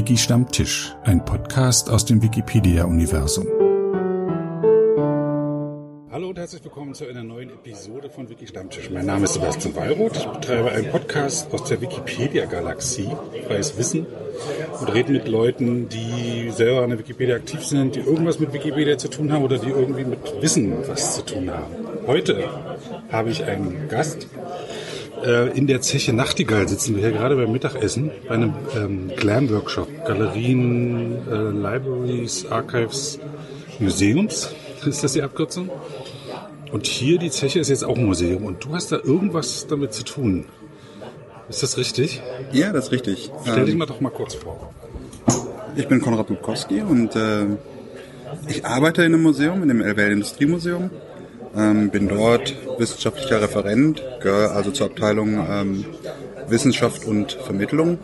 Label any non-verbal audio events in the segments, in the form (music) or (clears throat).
Wiki Stammtisch, ein Podcast aus dem Wikipedia-Universum. Hallo und herzlich willkommen zu einer neuen Episode von Wiki Stammtisch. Mein Name ist Sebastian Wallroth. Ich betreibe einen Podcast aus der Wikipedia-Galaxie, freies Wissen, und rede mit Leuten, die selber an der Wikipedia aktiv sind, die irgendwas mit Wikipedia zu tun haben oder die irgendwie mit Wissen was zu tun haben. Heute habe ich einen Gast, äh, in der Zeche Nachtigall sitzen wir hier gerade beim Mittagessen bei einem ähm, Glam-Workshop. Galerien, äh, Libraries, Archives, Museums (laughs) ist das die Abkürzung. Und hier die Zeche ist jetzt auch ein Museum und du hast da irgendwas damit zu tun. Ist das richtig? Ja, das ist richtig. Stell dich mal doch mal kurz vor. Ich bin Konrad Dudkowski und äh, ich arbeite in einem Museum, in dem LWL Industriemuseum. Ähm, bin dort wissenschaftlicher Referent, gehöre also zur Abteilung ähm, Wissenschaft und Vermittlung.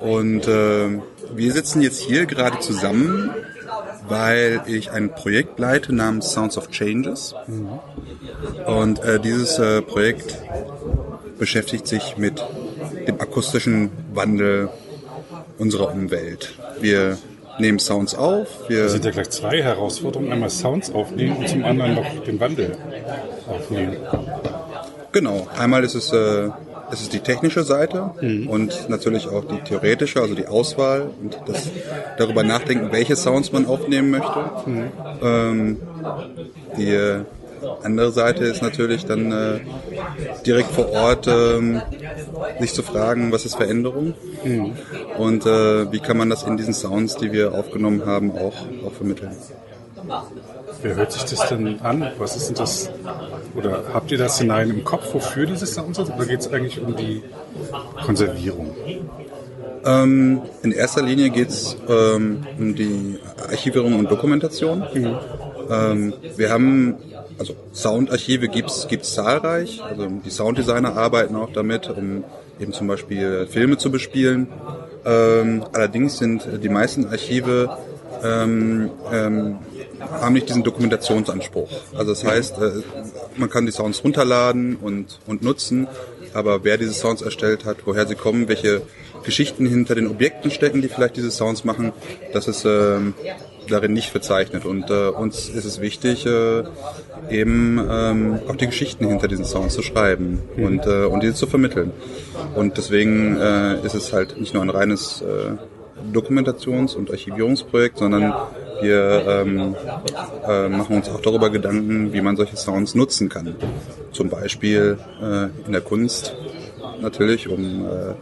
Und äh, wir sitzen jetzt hier gerade zusammen, weil ich ein Projekt leite namens Sounds of Changes. Und äh, dieses äh, Projekt beschäftigt sich mit dem akustischen Wandel unserer Umwelt. Wir nehmen Sounds auf, wir Das sind ja gleich zwei Herausforderungen. Einmal Sounds aufnehmen und zum anderen noch den Wandel aufnehmen. Genau, einmal ist es, äh, ist es die technische Seite und natürlich auch die theoretische, also die Auswahl und das darüber nachdenken, welche Sounds man aufnehmen möchte. Ähm, die andere Seite ist natürlich dann äh, direkt vor Ort ähm, sich zu fragen, was ist Veränderung und äh, wie kann man das in diesen Sounds, die wir aufgenommen haben, auch, auch vermitteln. Wer hört sich das denn an? Was ist denn das? Oder habt ihr das hinein im Kopf, wofür diese Sounds sind? Oder geht es eigentlich um die Konservierung? Ähm, in erster Linie geht es ähm, um die Archivierung und Dokumentation. Ähm, wir haben, also Soundarchive gibt's gibt's zahlreich. Also die Sounddesigner arbeiten auch damit, um eben zum Beispiel Filme zu bespielen. Ähm, allerdings sind die meisten Archive ähm, ähm, haben nicht diesen Dokumentationsanspruch. Also das heißt, äh, man kann die Sounds runterladen und, und nutzen, aber wer diese Sounds erstellt hat, woher sie kommen, welche Geschichten hinter den Objekten stecken, die vielleicht diese Sounds machen, das ist ähm, darin nicht verzeichnet. Und äh, uns ist es wichtig, äh, eben ähm, auch die Geschichten hinter diesen Sounds zu schreiben und, äh, und diese zu vermitteln. Und deswegen äh, ist es halt nicht nur ein reines äh, Dokumentations- und Archivierungsprojekt, sondern wir ähm, äh, machen uns auch darüber Gedanken, wie man solche Sounds nutzen kann. Zum Beispiel äh, in der Kunst natürlich, um, äh,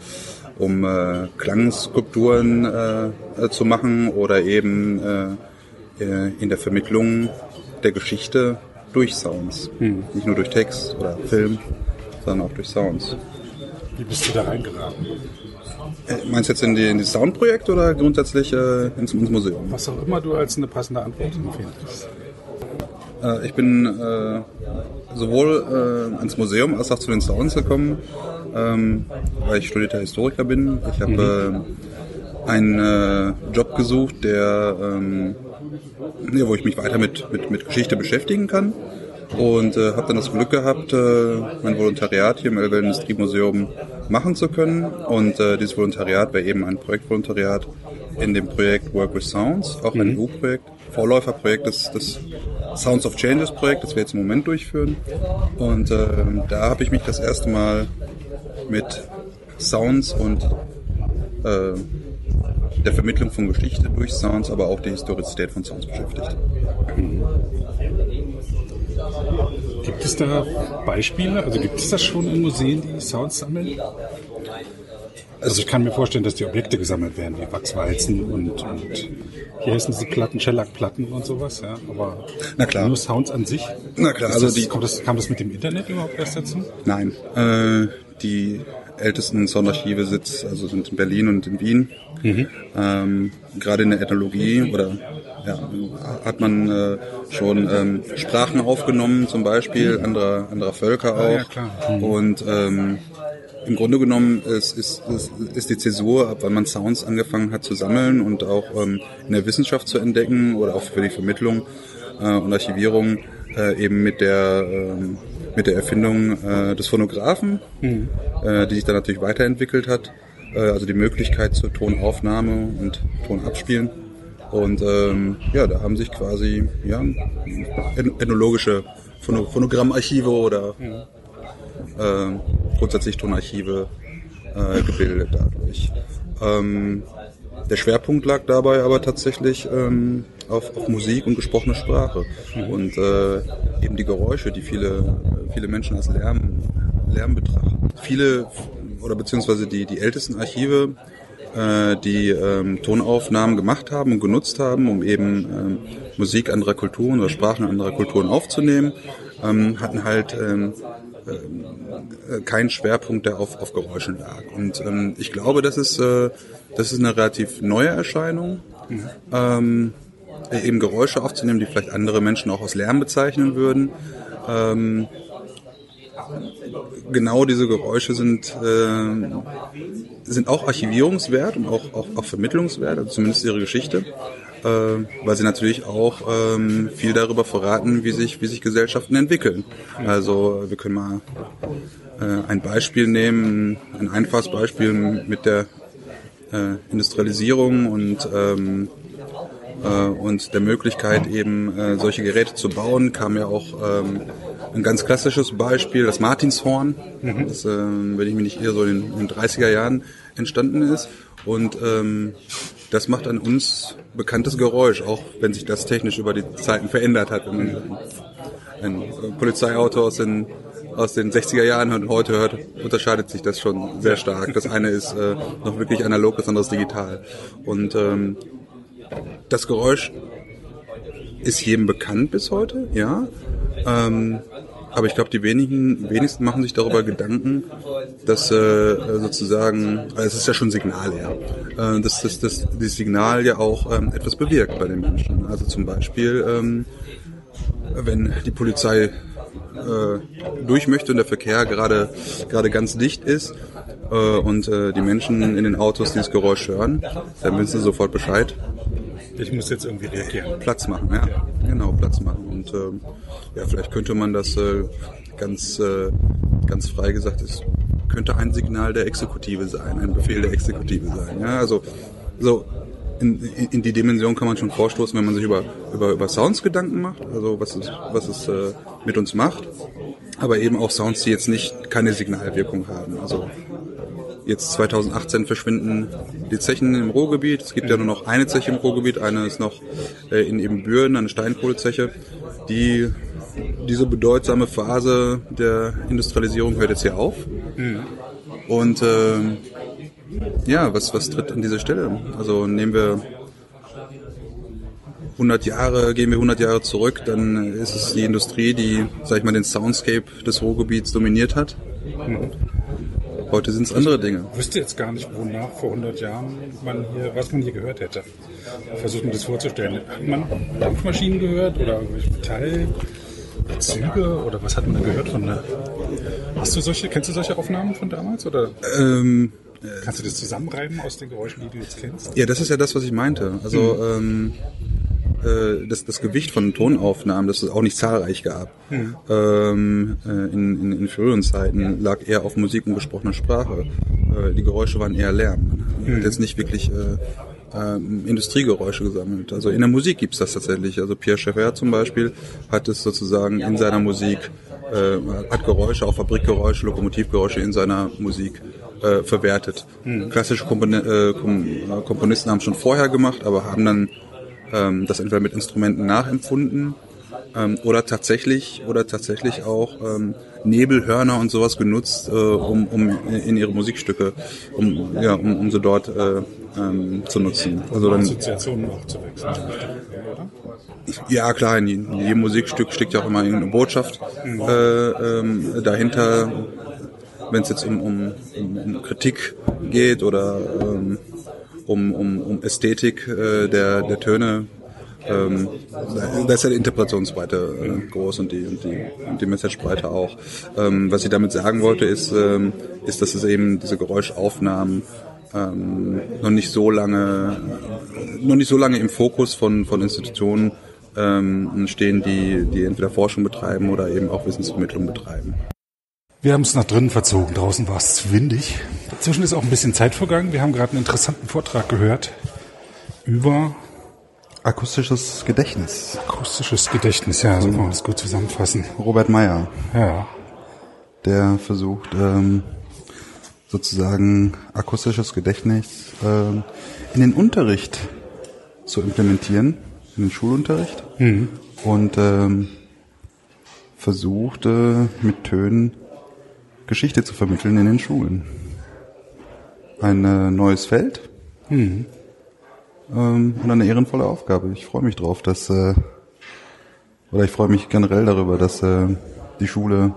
um äh, Klangskulpturen äh, zu machen oder eben äh, äh, in der Vermittlung der Geschichte durch Sounds. Nicht nur durch Text oder Film, sondern auch durch Sounds. Wie bist du da reingeraten? Äh, Meinst du jetzt in, die, in dieses Soundprojekt oder grundsätzlich äh, ins, ins Museum? Was auch immer du als eine passende Antwort empfindest. Äh, ich bin äh, sowohl äh, ans Museum als auch zu den Sounds gekommen, ähm, weil ich studierter Historiker bin. Ich habe äh, einen äh, Job gesucht, der, ähm, ja, wo ich mich weiter mit, mit, mit Geschichte beschäftigen kann. Und äh, habe dann das Glück gehabt, äh, mein Volontariat hier im Elbe Industriemuseum machen zu können. Und äh, dieses Volontariat war eben ein Projektvolontariat in dem Projekt Work with Sounds, auch ein EU-Projekt, Vorläuferprojekt des, des Sounds of Changes Projekt, das wir jetzt im Moment durchführen. Und äh, da habe ich mich das erste Mal mit Sounds und äh, der Vermittlung von Geschichte durch Sounds, aber auch die Historizität von Sounds beschäftigt. Gibt es da Beispiele? Also gibt es das schon in Museen, die Sounds sammeln? Also ich kann mir vorstellen, dass die Objekte gesammelt werden, wie Wachswalzen und, und hier heißen diese Platten, Shellac-Platten und sowas, ja. Aber Na klar. nur Sounds an sich. Na klar, also das, die- kommt das, kam das mit dem Internet überhaupt erst dazu? Nein, äh, die ältesten Soundarchive sitz, also sind in Berlin und in Wien. Ähm, gerade in der Ethnologie oder ja, hat man äh, schon ähm, Sprachen aufgenommen, zum Beispiel anderer, anderer Völker auch. ja, klar. Und ähm, im Grunde genommen ist, ist, ist, ist die Zäsur, ab wann man Sounds angefangen hat zu sammeln und auch ähm, in der Wissenschaft zu entdecken oder auch für die Vermittlung äh, und Archivierung äh, eben mit der ähm, mit der Erfindung äh, des Phonographen, äh, die sich dann natürlich weiterentwickelt hat. äh, also die Möglichkeit zur Tonaufnahme und Tonabspielen. Und ähm, ja, da haben sich quasi ja, ethnologische Phono Phonogrammarchive oder äh, grundsätzlich Tonarchive äh, gebildet dadurch. Ähm, der Schwerpunkt lag dabei aber tatsächlich ähm, auf, auf Musik und gesprochene Sprache und äh, eben die Geräusche, die viele, viele Menschen als Lärm, Lärm betrachten. Viele oder beziehungsweise die, die ältesten Archive, äh, die ähm, Tonaufnahmen gemacht haben und genutzt haben, um eben ähm, Musik anderer Kulturen oder Sprachen anderer Kulturen aufzunehmen, ähm, hatten halt ähm, äh, keinen Schwerpunkt, der auf, auf Geräuschen lag. Und ähm, ich glaube, das ist, äh, das ist eine relativ neue Erscheinung. Mhm. Ähm, eben Geräusche aufzunehmen, die vielleicht andere Menschen auch als Lärm bezeichnen würden. Ähm, genau diese Geräusche sind, äh, sind auch archivierungswert und auch, auch, auch vermittlungswert, also zumindest ihre Geschichte, äh, weil sie natürlich auch ähm, viel darüber verraten, wie sich, wie sich Gesellschaften entwickeln. Also wir können mal äh, ein Beispiel nehmen, ein einfaches Beispiel mit der äh, Industrialisierung und ähm, äh, und der Möglichkeit eben äh, solche Geräte zu bauen, kam ja auch ähm, ein ganz klassisches Beispiel, das Martinshorn, mhm. das, äh, wenn ich mich nicht eher so in, den 30er Jahren entstanden ist. Und ähm, das macht an uns bekanntes Geräusch, auch wenn sich das technisch über die Zeiten verändert hat. Wenn man ein, ein Polizeiauto aus den aus den 60er Jahren und heute hört, unterscheidet sich das schon sehr stark. Das eine ist äh, noch wirklich analog, das andere ist digital. Und ähm, das Geräusch ist jedem bekannt bis heute, ja. Ähm, aber ich glaube, die wenigen, wenigsten machen sich darüber Gedanken, dass äh, sozusagen, also es ist ja schon Signal, ja, äh, dass, dass, dass das Signal ja auch ähm, etwas bewirkt bei den Menschen. Also zum Beispiel, ähm, wenn die Polizei äh, durch möchte und der Verkehr gerade gerade ganz dicht ist äh, und äh, die Menschen in den Autos dieses Geräusch hören, dann wissen sie sofort Bescheid ich muss jetzt irgendwie reagieren. Platz machen, ja. ja. Genau, Platz machen. Und ähm, ja, vielleicht könnte man das äh, ganz, äh, ganz frei gesagt, es könnte ein Signal der Exekutive sein, ein Befehl der Exekutive sein. Ja, also so in, in die Dimension kann man schon vorstoßen, wenn man sich über, über, über Sounds Gedanken macht, also was es, was es äh, mit uns macht, aber eben auch Sounds, die jetzt nicht keine Signalwirkung haben. Also Jetzt 2018 verschwinden die Zechen im Ruhrgebiet. Es gibt ja nur noch eine Zeche im Ruhrgebiet. Eine ist noch äh, in Ebenbüren, eine Steinkohlezeche. Die, diese bedeutsame Phase der Industrialisierung hört jetzt hier auf. Mhm. Und äh, ja, was, was tritt an diese Stelle? Also nehmen wir 100 Jahre, gehen wir 100 Jahre zurück, dann ist es die Industrie, die, sag ich mal, den Soundscape des Ruhrgebiets dominiert hat. Mhm. Heute sind es andere Dinge. Ich wüsste jetzt gar nicht, wonach vor 100 Jahren man hier, was man hier gehört hätte. Versucht mir das vorzustellen. Hat man Dampfmaschinen gehört oder Metallzüge oder was hat man da gehört von der? Hast du solche, kennst du solche Aufnahmen von damals oder? Ähm, Kannst du das zusammenreiben aus den Geräuschen, die du jetzt kennst? Ja, das ist ja das, was ich meinte. Also hm. ähm, äh, das, das Gewicht von Tonaufnahmen, das es auch nicht zahlreich gab. Mhm. Ähm, äh, in, in, in früheren Zeiten lag eher auf Musik und gesprochener Sprache. Äh, die Geräusche waren eher Lärm. Man hat jetzt nicht wirklich äh, äh, Industriegeräusche gesammelt. Also in der Musik gibt's das tatsächlich. Also Pierre Schaeffer zum Beispiel hat es sozusagen in seiner Musik, äh, hat Geräusche, auch Fabrikgeräusche, Lokomotivgeräusche in seiner Musik äh, verwertet. Mhm. Klassische Kompon äh, Komponisten haben es schon vorher gemacht, aber haben dann ähm, das entweder mit Instrumenten nachempfunden ähm, oder tatsächlich oder tatsächlich auch ähm, Nebelhörner und sowas genutzt, äh, um, um in ihre Musikstücke, um ja, um, um sie dort äh, ähm, zu nutzen. Also dann Assoziationen auch zu wechseln. Ja, klar, in jedem Musikstück steckt ja auch immer irgendeine Botschaft mhm. äh, ähm, dahinter. Wenn es jetzt um, um, um Kritik geht oder ähm, um, um, um Ästhetik äh, der, der Töne. Ähm, da ist ja die Interpretationsbreite äh, groß und die, und die, und die Messagebreite auch. Ähm, was ich damit sagen wollte, ist, ähm, ist, dass es eben diese Geräuschaufnahmen ähm, noch nicht so lange, noch nicht so lange im Fokus von, von Institutionen ähm, stehen, die, die entweder Forschung betreiben oder eben auch Wissensvermittlung betreiben. Wir haben es nach drinnen verzogen. Draußen war es windig. Inzwischen ist auch ein bisschen Zeit vergangen. Wir haben gerade einen interessanten Vortrag gehört über Akustisches Gedächtnis. akustisches Gedächtnis. Ja, so kann man das gut zusammenfassen. Robert Meyer, Ja. der versucht ähm, sozusagen akustisches Gedächtnis ähm, in den Unterricht zu implementieren, in den Schulunterricht und ähm, versucht äh, mit Tönen Geschichte zu vermitteln in den Schulen. Ein äh, neues Feld ähm, und eine ehrenvolle Aufgabe. Ich freue mich drauf, dass äh, oder ich freue mich generell darüber, dass äh, die Schule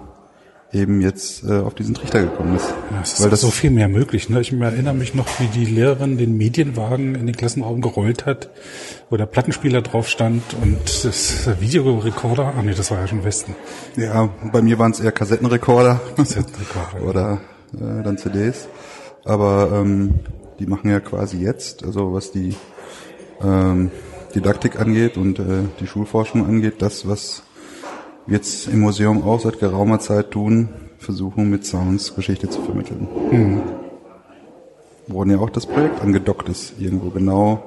eben jetzt äh, auf diesen Trichter gekommen ist. Ja, es ist Weil das so viel mehr möglich. Ne? Ich erinnere mich noch, wie die Lehrerin den Medienwagen in den Klassenraum gerollt hat, wo der Plattenspieler drauf stand und das Videorekorder. Ach nee, das war ja schon Westen. Ja, bei mir waren es eher Kassettenrekorder Kassettenrekorder, (laughs) oder äh, dann CDs. Aber ähm, die machen ja quasi jetzt, also was die ähm, Didaktik angeht und äh, die Schulforschung angeht, das, was wir jetzt im Museum auch seit geraumer Zeit tun, versuchen mit Sounds Geschichte zu vermitteln. Wurden ja auch das Projekt angedockt ist, irgendwo genau.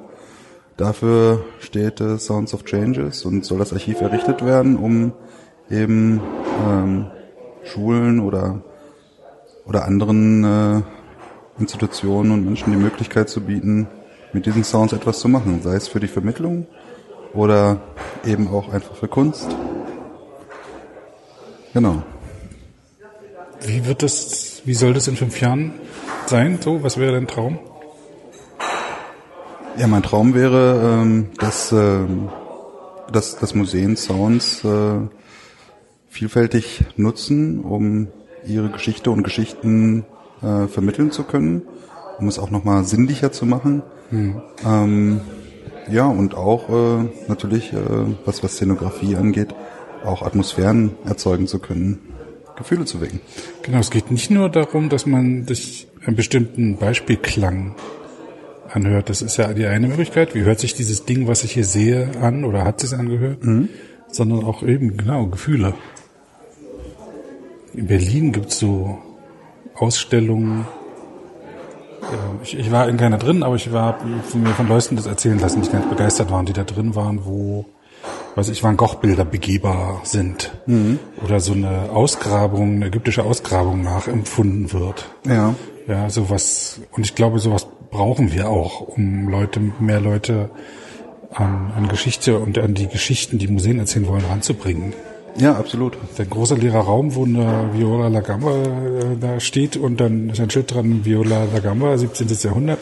Dafür steht äh, Sounds of Changes und soll das Archiv errichtet werden, um eben ähm, Schulen oder oder anderen äh, Institutionen und Menschen die Möglichkeit zu bieten, mit diesen Sounds etwas zu machen, sei es für die Vermittlung oder eben auch einfach für Kunst. Genau. Wie wird das, wie soll das in fünf Jahren sein? So, was wäre dein Traum? Ja, mein Traum wäre, ähm, dass, ähm, dass, dass Museen Sounds äh, vielfältig nutzen, um ihre Geschichte und Geschichten äh, vermitteln zu können, um es auch nochmal sinnlicher zu machen. Ähm, ja, und auch äh, natürlich, äh, was, was Szenografie angeht, auch Atmosphären erzeugen zu können, Gefühle zu wecken. Genau, es geht nicht nur darum, dass man sich einen bestimmten Beispielklang anhört. Das ist ja die eine Möglichkeit. Wie hört sich dieses Ding, was ich hier sehe, an oder hat es angehört? Sondern auch eben, genau, Gefühle. In Berlin gibt's so Ausstellungen. äh, Ich, ich war in keiner drin, aber ich war von mir von Leuten das erzählen lassen, die ganz begeistert waren, die da drin waren, wo weiß ich, Van Gogh-Bilder begehbar sind. Oder so eine Ausgrabung, eine ägyptische Ausgrabung nachempfunden wird. Ja. Ja, sowas, und ich glaube, sowas brauchen wir auch, um Leute, mehr Leute an, an Geschichte und an die Geschichten, die Museen erzählen wollen, ranzubringen. Ja, absolut. Der große leere Raum, wo eine Viola da Gamba äh, da steht und dann ist ein Schild dran, Viola da Gamba, 17. Jahrhundert,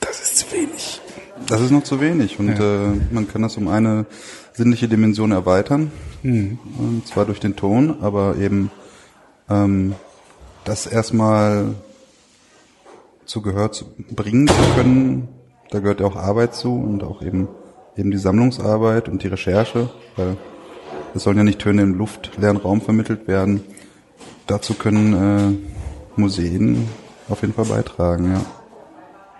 das ist zu wenig. Das ist noch zu wenig und Ja. äh, man kann das um eine sinnliche Dimension erweitern, und zwar durch den Ton, aber eben ähm, das erstmal zu Gehör zu bringen zu können, da gehört ja auch Arbeit zu und auch eben eben die Sammlungsarbeit und die Recherche, weil es sollen ja nicht Töne im luftleeren Raum vermittelt werden. Dazu können äh, Museen auf jeden Fall beitragen, ja.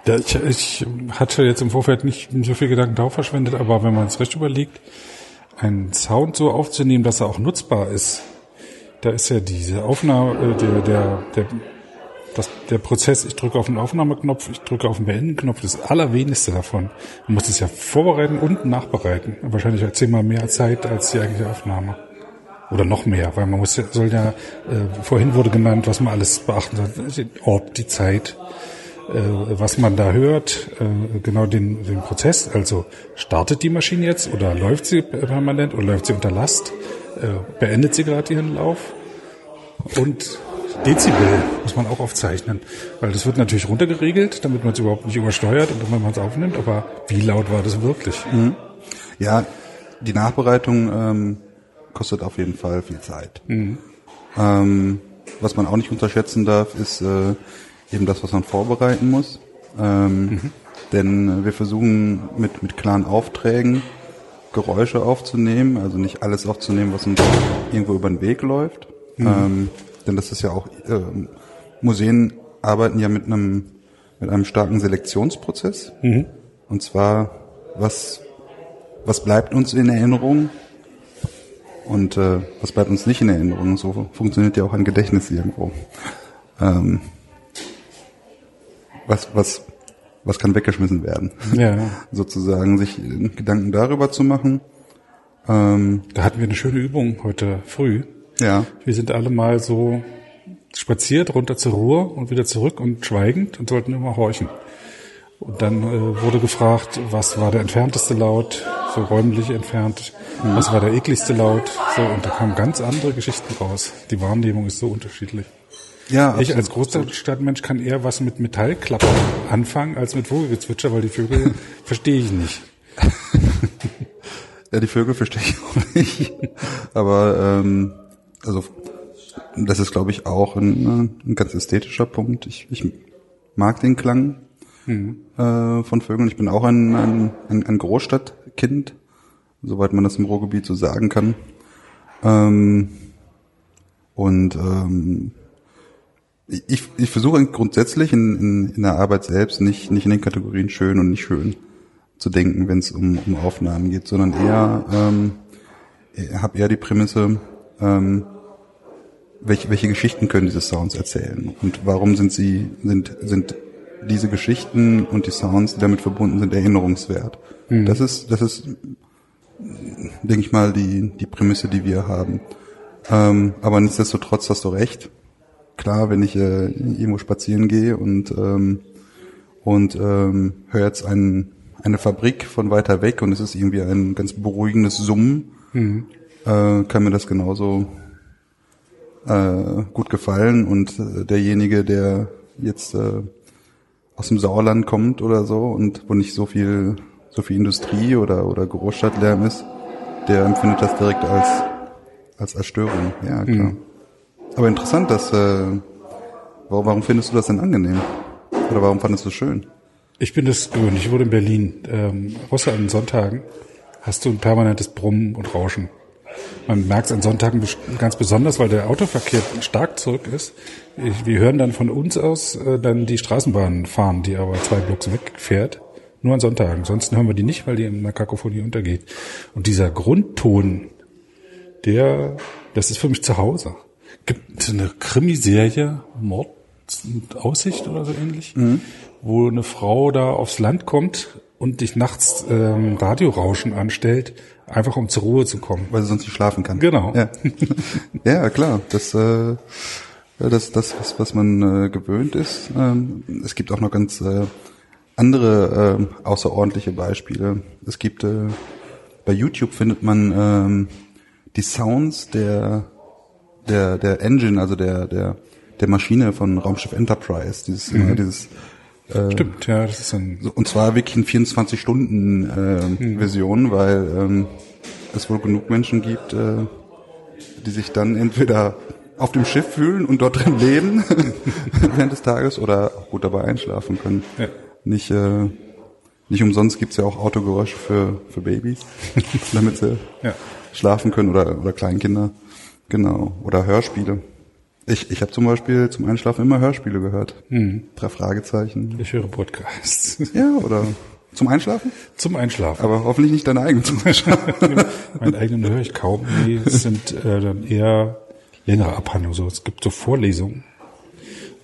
Ja, ich, ich hatte jetzt im Vorfeld nicht so viel Gedanken darauf verschwendet, aber wenn man es recht überlegt, einen Sound so aufzunehmen, dass er auch nutzbar ist, da ist ja diese Aufnahme, äh, der, der, der, das, der Prozess, ich drücke auf den Aufnahmeknopf, ich drücke auf den Beenden-Knopf, das allerwenigste davon. Man muss es ja vorbereiten und nachbereiten. Wahrscheinlich zehnmal mehr Zeit als die eigentliche Aufnahme. Oder noch mehr, weil man muss soll ja, äh, vorhin wurde genannt, was man alles beachten soll. Den Ort, die Zeit, äh, was man da hört, äh, genau den, den Prozess. Also startet die Maschine jetzt oder läuft sie permanent oder läuft sie unter Last? Äh, beendet sie gerade ihren Lauf? Und Dezibel muss man auch aufzeichnen, weil das wird natürlich runtergeregelt, damit man es überhaupt nicht übersteuert und damit man es aufnimmt. Aber wie laut war das wirklich? Ja, die Nachbereitung ähm, kostet auf jeden Fall viel Zeit. Ähm, was man auch nicht unterschätzen darf, ist äh, eben das, was man vorbereiten muss. Ähm, Denn äh, wir versuchen mit, mit klaren Aufträgen Geräusche aufzunehmen, also nicht alles aufzunehmen, was uns irgendwo über den Weg läuft. Ähm, denn das ist ja auch, äh, Museen arbeiten ja mit einem, mit einem starken Selektionsprozess. Und zwar, was was bleibt uns in Erinnerung und äh, was bleibt uns nicht in Erinnerung. So funktioniert ja auch ein Gedächtnis irgendwo. Ähm, was, was, was kann weggeschmissen werden? Ja. (laughs) Sozusagen sich Gedanken darüber zu machen. Ähm, Da hatten wir eine schöne Übung heute früh. Ja, Wir sind alle mal so spaziert runter zur Ruhr und wieder zurück und schweigend und sollten immer horchen. Und dann äh, wurde gefragt, was war der entfernteste Laut, so räumlich entfernt, was war der ekligste Laut, so und da kamen ganz andere Geschichten raus. Die Wahrnehmung ist so unterschiedlich. ja, Ich als absolut. Großstadtmensch kann eher was mit Metallklappern anfangen als mit Vogelgezwitscher, weil die Vögel (laughs) verstehe ich nicht. (laughs) Ja, die Vögel verstehe ich auch nicht. Aber ähm, also das ist, glaube ich, auch ein, äh, ein ganz ästhetischer Punkt. Ich, ich mag den Klang äh, von Vögeln. Ich bin auch ein, ein, ein, ein Großstadtkind, soweit man das im Ruhrgebiet so sagen kann. Ähm, und ähm, ich, ich versuche grundsätzlich in, in, in der Arbeit selbst nicht, nicht in den Kategorien schön und nicht schön zu denken, wenn es um, um Aufnahmen geht, sondern eher ähm, habe eher die Prämisse, ähm, welche, welche Geschichten können diese Sounds erzählen und warum sind sie sind sind diese Geschichten und die Sounds, die damit verbunden sind, erinnerungswert. Das ist das ist denke ich mal die die Prämisse, die wir haben. Ähm, aber nichtsdestotrotz hast du recht. Klar, wenn ich äh, irgendwo spazieren gehe und ähm, und ähm, höre jetzt ein, eine Fabrik von weiter weg und es ist irgendwie ein ganz beruhigendes Summen, äh, kann mir das genauso äh, gut gefallen und äh, derjenige, der jetzt äh, aus dem Sauerland kommt oder so und wo nicht so viel so viel Industrie oder oder Großstadtlärm ist, der empfindet das direkt als als als Störung. Ja klar. Aber interessant, dass äh, warum, warum findest du das denn angenehm? Oder warum fandest du es schön? Ich bin das gewöhnt. Ich wurde in Berlin. Ähm, außer an Sonntagen hast du ein permanentes Brummen und Rauschen. Man merkt es an Sonntagen ganz besonders, weil der Autoverkehr stark zurück ist. Ich, wir hören dann von uns aus äh, dann die Straßenbahn fahren, die aber zwei Blocks wegfährt. Nur an Sonntagen. Ansonsten hören wir die nicht, weil die in der Kakophonie untergeht. Und dieser Grundton, der, das ist für mich zu Hause. Gibt eine Krimiserie, Mord und Aussicht oder so ähnlich, wo eine Frau da aufs Land kommt und dich nachts ähm, Radiorauschen anstellt, einfach um zur Ruhe zu kommen. Weil sie sonst nicht schlafen kann. Genau. Ja, (laughs) ja klar. Das, äh, das, das was, was man äh, gewöhnt ist. Ähm, es gibt auch noch ganz äh, andere ähm, außerordentliche Beispiele. Es gibt äh, bei YouTube findet man ähm, die Sounds der der der Engine, also der der der Maschine von Raumschiff Enterprise. Dieses immer dieses Stimmt, ja, das ist ein Und zwar wirklich in 24 Stunden äh, Version, weil ähm, es wohl genug Menschen gibt, äh, die sich dann entweder auf dem Schiff fühlen und dort drin leben (laughs) während des Tages oder auch gut dabei einschlafen können. Ja. Nicht, äh, nicht umsonst gibt's ja auch Autogeräusche für, für Babys, (laughs) damit sie Ja. schlafen können oder, oder Kleinkinder. Genau. Oder Hörspiele. Ich, ich habe zum Beispiel zum Einschlafen immer Hörspiele gehört. Drei Fragezeichen. ich höre Podcasts. (laughs) Ja, oder zum Einschlafen? Zum Einschlafen. Aber hoffentlich nicht deine eigenen zum Einschlafen. (laughs) Meinen eigenen höre ich kaum. Nee, es sind äh, dann eher längere Abhandlungen. So, es gibt so Vorlesungen,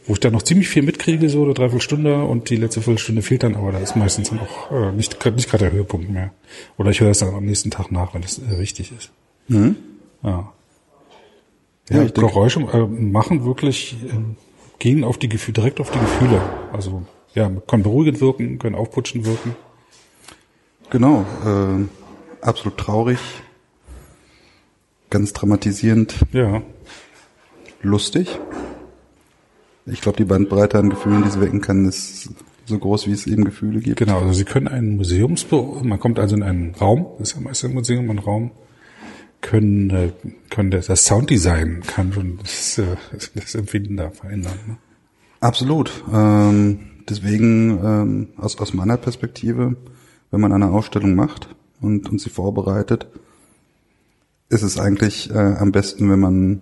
wo ich dann noch ziemlich viel mitkriege, so eine Dreiviertelstunde und die letzte Viertelstunde fehlt dann, aber da ist meistens dann auch äh, nicht, nicht gerade der Höhepunkt mehr. Oder ich höre es dann am nächsten Tag nach, wenn es äh, wichtig ist. Ja. Ja, Ja, Geräusche äh, machen wirklich, äh, gehen auf die Gefühle, direkt auf die Gefühle. Also ja, können beruhigend wirken, können aufputschend wirken. genau, äh, absolut traurig, ganz dramatisierend, Ja, lustig. Ich glaube, die Bandbreite an Gefühlen, die sie wecken kann, ist so groß, wie es eben Gefühle gibt. Genau, also Sie können einen Museumsbüro, man kommt also in einen Raum, das ist ja meist ein Museum, ein Raum, können, äh, können das, das Sounddesign kann schon das, äh, das Empfinden da verändern. Ne? Absolut. Ähm, deswegen ähm, aus, aus meiner Perspektive, wenn man eine Ausstellung macht und, und sie vorbereitet, ist es eigentlich äh, am besten, wenn man,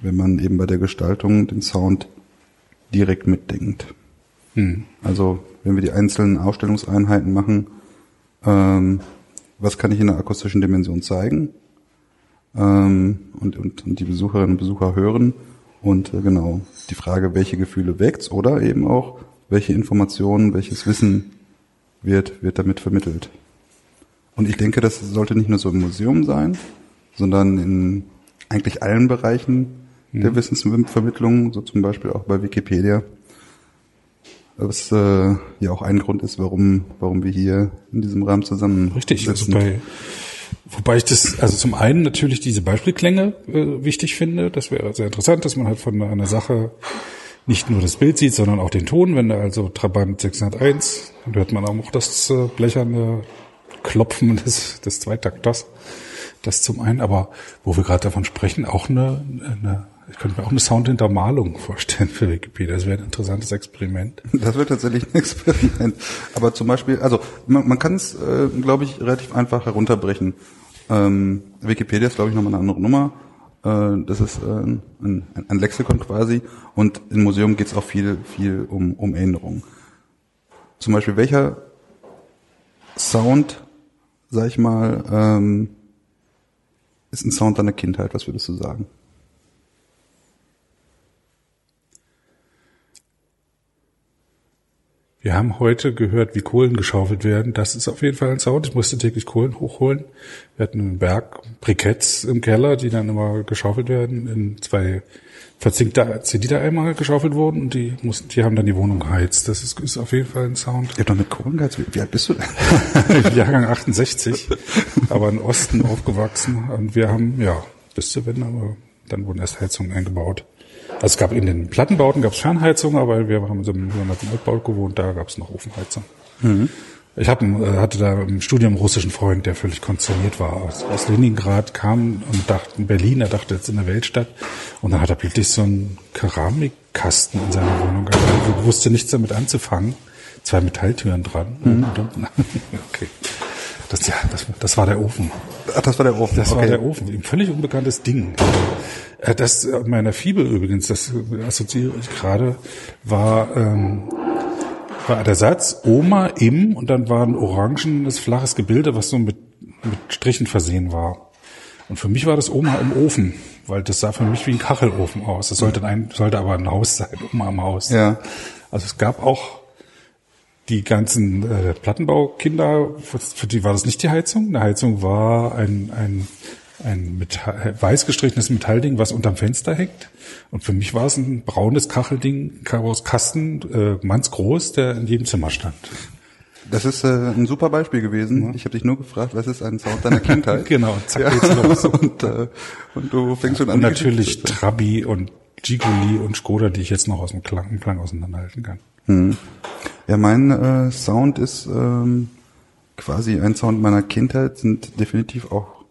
wenn man eben bei der Gestaltung den Sound direkt mitdenkt. Also wenn wir die einzelnen Ausstellungseinheiten machen, ähm, was kann ich in der akustischen Dimension zeigen? Ähm, und, und, und die Besucherinnen und Besucher hören. Und äh, genau, die Frage, welche Gefühle weckt's oder eben auch, welche Informationen, welches Wissen wird, wird damit vermittelt. Und ich denke, das sollte nicht nur so im Museum sein, sondern in eigentlich allen Bereichen der Wissensvermittlung, so zum Beispiel auch bei Wikipedia. Was äh, ja auch ein Grund ist, warum, warum wir hier in diesem Rahmen zusammen Richtig, also sitzen. bei, wobei ich das, also zum einen natürlich diese Beispielklänge äh, wichtig finde. Das wäre sehr interessant, dass man halt von einer Sache nicht nur das Bild sieht, sondern auch den Ton. Wenn da also Trabant 601, dann hört man auch das äh, blecherne Klopfen des, des Zweitakters. Das zum einen, aber wo wir gerade davon sprechen, auch eine, eine ich könnte mir auch eine Soundhintermalung vorstellen für Wikipedia. Das wäre ein interessantes Experiment. Das wird tatsächlich ein Experiment. Aber zum Beispiel, also man, man kann es, äh, glaube ich, relativ einfach herunterbrechen. Ähm, Wikipedia ist, glaube ich, nochmal eine andere Nummer. Äh, das ist äh, ein, ein Lexikon quasi. Und im Museum geht es auch viel, viel um, um Erinnerungen. Zum Beispiel, welcher Sound, sag ich mal, ähm, ist ein Sound deiner Kindheit? Was würdest du sagen? Wir haben heute gehört, wie Kohlen geschaufelt werden. Das ist auf jeden Fall ein Sound. Ich musste täglich Kohlen hochholen. Wir hatten einen Berg Briketts im Keller, die dann immer geschaufelt werden. In zwei verzinkte CD da einmal geschaufelt wurden und die mussten, die haben dann die Wohnung geheizt. Das ist, ist auf jeden Fall ein Sound. Habt doch mit Kohlen geheizt. Wie, alt bist du denn? (laughs) Jahrgang 68, aber im Osten aufgewachsen. Und wir haben, ja, bis zur Wende, aber dann wurden erst Heizungen eingebaut. Also es gab in den Plattenbauten gab es Fernheizung, aber wir haben in so einem Altbau gewohnt, da gab es noch Ofenheizung. Ich hab, äh, hatte da im Studium einen russischen Freund, der völlig konsterniert war. Aus, aus Leningrad kam und dachte, in Berlin, er dachte jetzt in der Weltstadt. Und dann hat er plötzlich so einen Keramikkasten in seiner Wohnung gehabt. Er wusste nichts damit anzufangen. Zwei Metalltüren dran. (laughs) Okay. Das, ja, das, das war der Ofen. Ach, das war der Ofen. Das war Okay. der Ofen, ein völlig unbekanntes Ding. Äh, Das äh, meiner Fibel übrigens, das assoziiere ich gerade, war, ähm, war der Satz Oma im und dann war ein orangenes, flaches Gebilde, was so mit, mit Strichen versehen war. Und für mich war das Oma im Ofen, weil das sah für mich wie ein Kachelofen aus. Das sollte, ein, sollte aber ein Haus sein, Oma im Haus. Ja. Also es gab auch die ganzen äh, Plattenbaukinder, für, für die war das nicht die Heizung. Eine Heizung war ein, ein, ein Metall, weiß gestrichenes Metallding, was unterm Fenster hängt. Und für mich war es ein braunes Kachelding aus Kasten, äh, mannsgroß, der in jedem Zimmer stand. Das ist äh, ein super Beispiel gewesen. Ich habe dich nur gefragt, was ist ein Sound deiner Kindheit? (laughs) Genau, zack geht's los. (laughs) und, äh, und du fängst schon an. Und natürlich Trabi und Gigoli und Skoda, die ich jetzt noch aus dem Klang, Klang auseinanderhalten kann. erzählen. Ja, mein äh, Sound ist ähm, quasi ein Sound meiner Kindheit, sind definitiv auch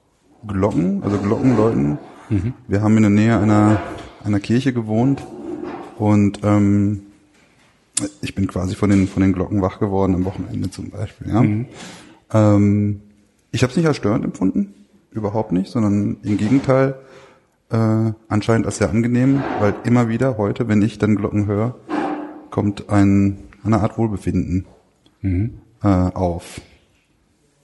Glocken, also Glockenläuten. Wir haben in der Nähe einer, einer Kirche gewohnt und ähm, ich bin quasi von den, von den Glocken wach geworden am Wochenende zum Beispiel. Ja. Ähm, ich habe es nicht als störend empfunden, überhaupt nicht, sondern im Gegenteil äh, anscheinend als sehr angenehm, weil immer wieder heute, wenn ich dann Glocken höre, kommt ein, eine Art Wohlbefinden äh, auf.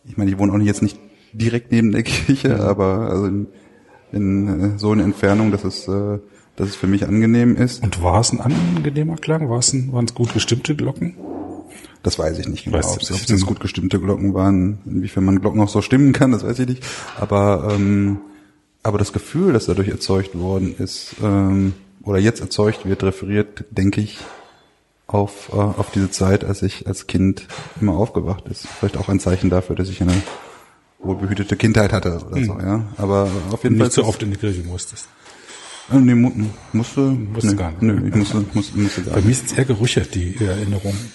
Ich meine, ich wohne auch jetzt nicht direkt neben der (laughs) Kirche, aber also in, in äh, so in Entfernung, dass es, äh, dass es für mich angenehm ist. Und war es ein angenehmer Klang? War es ein, waren es gut gestimmte Glocken? Das weiß ich nicht genau. Weißt Ob es nicht. ob es jetzt gut gestimmte Glocken waren, inwiefern man Glocken auch so stimmen kann, das weiß ich nicht. Aber ähm, aber das Gefühl, das dadurch erzeugt worden ist ähm, oder jetzt erzeugt wird, referiert, denke ich, auf äh, auf diese Zeit, als ich als Kind immer aufgewacht ist. Vielleicht auch ein Zeichen dafür, dass ich eine wohlbehütete Kindheit hatte oder so. Ja, aber auf jeden Fall Nicht so oft in die Kirche musstest. Äh, nee, mu musste, Musste nee, gar nicht. Nö, ich musste, musste, musste gar Bei nicht. mir sind es eher Gerüche, die Erinnerungen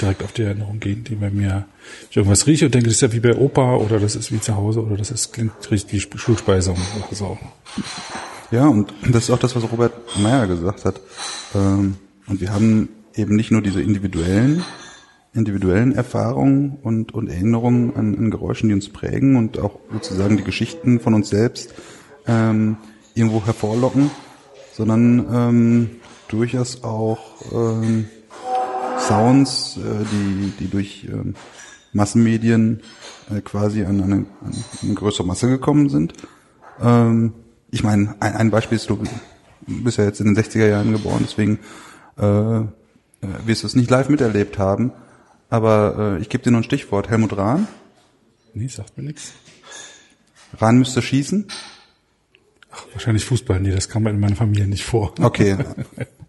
direkt auf die Erinnerung gehen, die bei mir ich irgendwas rieche und denke, das ist ja wie bei Opa oder das ist wie zu Hause oder das ist klingt riecht wie Schulspeisung oder so. Ja, und das ist auch das, was Robert Meyer gesagt hat. Ähm, Und wir haben eben nicht nur diese individuellen, individuellen Erfahrungen und, und Erinnerungen an, an Geräuschen, die uns prägen und auch sozusagen die Geschichten von uns selbst ähm, irgendwo hervorlocken, sondern ähm, durchaus auch ähm, Sounds, äh, die, die durch ähm, Massenmedien äh, quasi an eine, an eine größere Masse gekommen sind. Ähm, ich meine, ein, ein Beispiel ist, du bist ja jetzt in den 60er Jahren geboren, deswegen äh, wirst du es nicht live miterlebt haben, aber äh, ich gebe dir noch ein Stichwort. Helmut Rahn. Nee, sagt mir nichts. Rahn müsste schießen. Ach, wahrscheinlich Fußball. Nee, das kam in meiner Familie nicht vor. Okay. (laughs)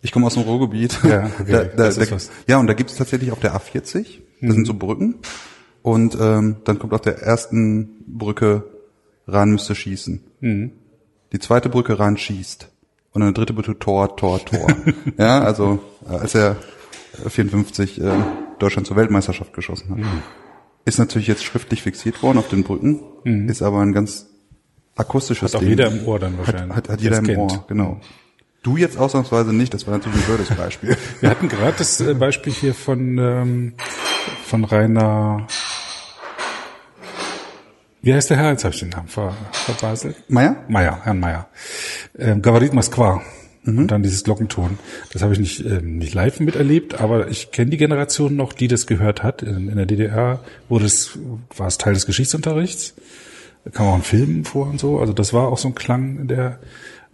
Ich komme aus dem Ruhrgebiet. Ja, okay, da, da, das ist da, was. ja, und da gibt es tatsächlich auf der A40, das sind so Brücken. Und ähm, dann kommt auf der ersten Brücke Rahn müsste schießen. Die zweite Brücke Rahn schießt. Und eine dritte Brücke Tor, Tor, Tor. (laughs) ja, also äh, als er äh, 54 äh, Deutschland zur Weltmeisterschaft geschossen hat. Ist natürlich jetzt schriftlich fixiert worden auf den Brücken, ist aber ein ganz akustisches Hat auch Ding. jeder im Ohr dann Hat, wahrscheinlich. hat, hat der jeder im kennt. Ohr, genau. Du jetzt ausnahmsweise nicht, das war natürlich ein blödes Beispiel. (laughs) Wir hatten gerade das äh, Beispiel hier von, ähm, von Rainer, wie heißt der Herr? Jetzt habe ich den Namen ver, verbaselt. Meier? Meier, Herrn Meier. Ähm, Gavarit Moskwa. Und dann dieses Glockenton. Das habe ich nicht, ähm, nicht live miterlebt, aber ich kenne die Generation noch, die das gehört hat. In, in der DDR wurde es, war es Teil des Geschichtsunterrichts. Da kam auch ein Film vor und so. Also das war auch so ein Klang der.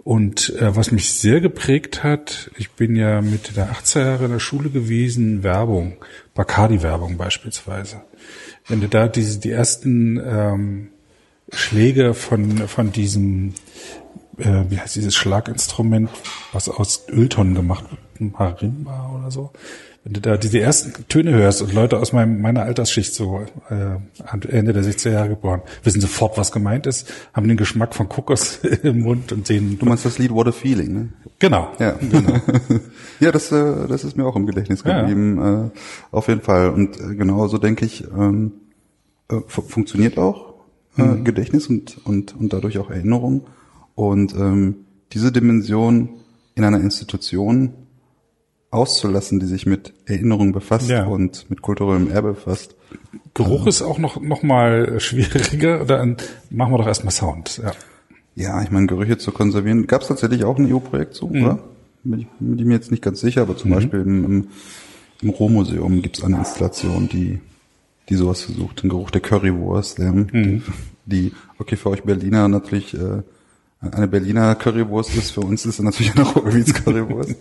Und äh, was mich sehr geprägt hat, ich bin ja Mitte der 80er Jahre in der Schule gewesen, Werbung, Bacardi-Werbung beispielsweise. Wenn du da diese, die ersten ähm, Schläge von, von diesem, äh, wie heißt dieses Schlaginstrument, was aus Öltonnen gemacht wird, Marimba oder so. Wenn du da diese ersten Töne hörst und Leute aus meinem, meiner Altersschicht, so äh, am Ende der 60er Jahre geboren, wissen sofort, was gemeint ist, haben den Geschmack von Kokos (laughs) im Mund und sehen. Du meinst das Lied What a Feeling, ne? Genau. Ja, genau. (laughs) ja, das, äh, das ist mir auch im Gedächtnis Ja. geblieben, äh, auf jeden Fall. Und äh, genau so denke ich, ähm, äh, fu- funktioniert auch äh, Gedächtnis und, und, und dadurch auch Erinnerung. Und ähm, diese Dimension in einer Institution auszulassen, die sich mit Erinnerung befasst Ja. und mit kulturellem Erbe befasst. Geruch ist auch noch, noch mal schwieriger. (laughs) Dann machen wir doch erstmal Sound. Ja. Ja, ich meine, Gerüche zu konservieren. Gab es tatsächlich auch ein EU-Projekt zu, oder? Bin ich, bin ich mir jetzt nicht ganz sicher, aber zum Beispiel im, im, im Ruhrmuseum gibt es eine Installation, die, die sowas versucht, den Geruch der Currywurst, ja, die, die, okay, für euch Berliner natürlich äh, eine Berliner Currywurst ist, für uns ist es natürlich eine Ruhrgebiets Currywurst.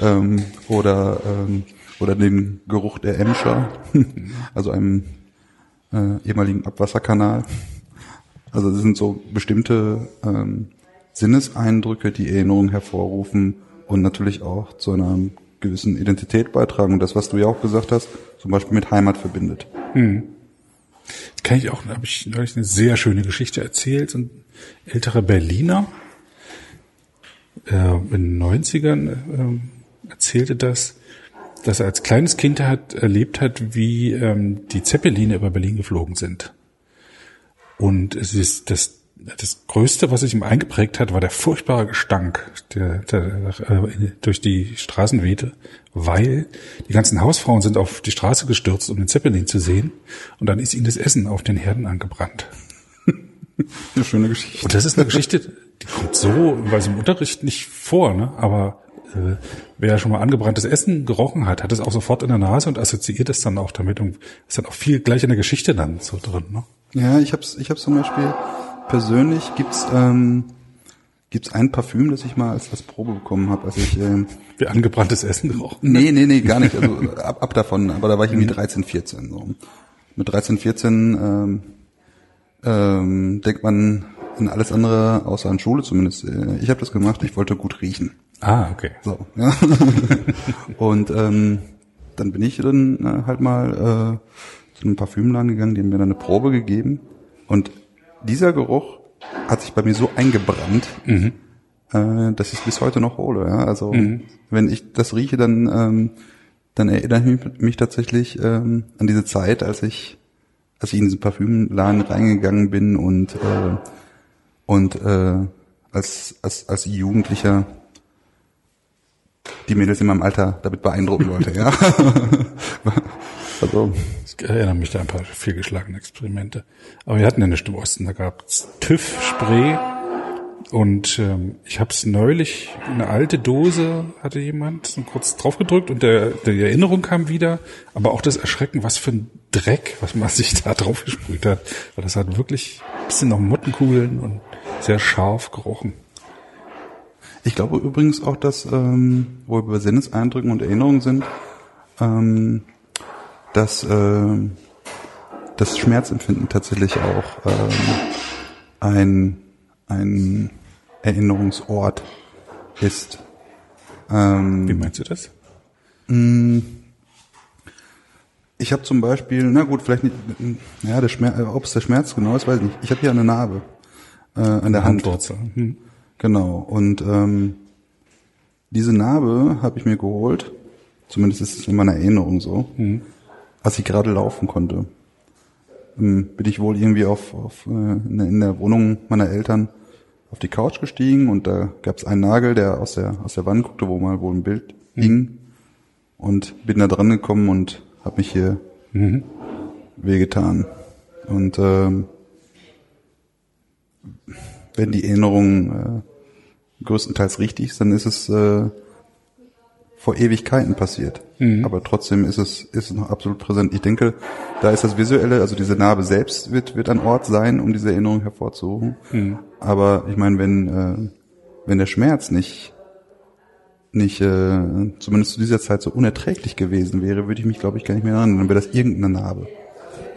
ähm, oder, ähm, oder den Geruch der Emscher, (laughs) also einem äh, ehemaligen Abwasserkanal. Also das sind so bestimmte ähm, Sinneseindrücke, die Erinnerung hervorrufen und natürlich auch zu einer gewissen Identität beitragen. Und das, was du ja auch gesagt hast, zum Beispiel mit Heimat verbindet. Kann ich auch, habe ich neulich eine sehr schöne Geschichte erzählt. So Ein älterer Berliner äh, in den 90ern äh, erzählte das, dass er als kleines Kind hat, erlebt hat, wie ähm, die Zeppeline über Berlin geflogen sind. Und es ist das, das Größte, was sich ihm eingeprägt hat, war der furchtbare Gestank, der, der äh, durch die Straßen wehte, weil die ganzen Hausfrauen sind auf die Straße gestürzt, um den Zeppelin zu sehen. Und dann ist ihnen das Essen auf den Herden angebrannt. Eine schöne Geschichte. Und das ist eine Geschichte, die kommt so bei so einem Unterricht nicht vor, ne? aber äh, wer schon mal angebranntes Essen gerochen hat, hat es auch sofort in der Nase und assoziiert es dann auch damit und ist dann auch viel gleich in der Geschichte dann so drin. Ne? Ja, ich hab's, ich hab's zum Beispiel persönlich gibt's ähm, gibt's ein Parfüm, das ich mal als, als Probe bekommen habe, als ich ähm, Wie angebranntes Essen gerochen. Nee, nee, nee, gar nicht. Also ab, ab davon, aber da war ich irgendwie 13, 14. So. Mit 13, 14 ähm, ähm, denkt man an alles andere außer an Schule zumindest. Äh, Ich habe das gemacht, ich wollte gut riechen. Ah, okay. So, ja. (laughs) Und ähm, dann bin ich dann äh, halt mal äh, zu einem Parfümladen gegangen, die haben mir dann eine Probe gegeben. Und dieser Geruch hat sich bei mir so eingebrannt, äh, dass ich es bis heute noch hole. Ja? Also wenn ich das rieche, dann ähm, dann erinnere ich mich, mich tatsächlich ähm, an diese Zeit, als ich als ich in diesen Parfümladen reingegangen bin und äh, und äh, als als als Jugendlicher die Mädels in meinem Alter damit beeindrucken wollte, ja. (laughs) also, Ich erinnere mich da an ein paar fehlgeschlagene Experimente. Aber wir hatten ja nicht im Osten, da gab's TÜV-Spray und ähm, ich habe es neulich, eine alte Dose hatte jemand kurz draufgedrückt und der, die Erinnerung kam wieder, aber auch das Erschrecken, was für ein Dreck, was man sich da (laughs) drauf gesprüht hat. Weil das hat wirklich ein bisschen noch Mottenkugeln und sehr scharf gerochen. ich glaube übrigens auch, dass, ähm, wo wir bei Sinneseindrücken und Erinnerungen sind, ähm, dass äh, das Schmerzempfinden tatsächlich auch ähm, ein, ein Erinnerungsort ist. Ähm, Wie meinst du das? Ich habe zum Beispiel, na gut, vielleicht nicht, ja, der Schmerz, ob es der Schmerz genau ist, weiß ich nicht. Ich habe hier eine Narbe äh, an der Hand. Handwurzel. Hm. Genau. Und ähm, diese Narbe habe ich mir geholt, zumindest ist es in meiner Erinnerung so, als ich gerade laufen konnte. Ähm, bin ich wohl irgendwie auf, auf äh, in der- in der Wohnung meiner Eltern auf die Couch gestiegen und da gab es einen Nagel, der aus der aus der Wand guckte, wo mal wohl ein Bild hing. Und bin da dran gekommen und habe mich hier wehgetan. Und ähm, wenn die Erinnerung äh, größtenteils richtig ist, dann ist es äh, vor Ewigkeiten passiert. Aber trotzdem ist es, ist es noch absolut präsent. Ich denke, da ist das Visuelle, also diese Narbe selbst wird, wird ein Ort sein, um diese Erinnerung hervorzurufen. Aber ich meine, wenn, äh, wenn der Schmerz nicht, nicht äh, zumindest zu dieser Zeit so unerträglich gewesen wäre, würde ich mich, glaube ich, gar nicht mehr erinnern. Dann wäre das irgendeine Narbe.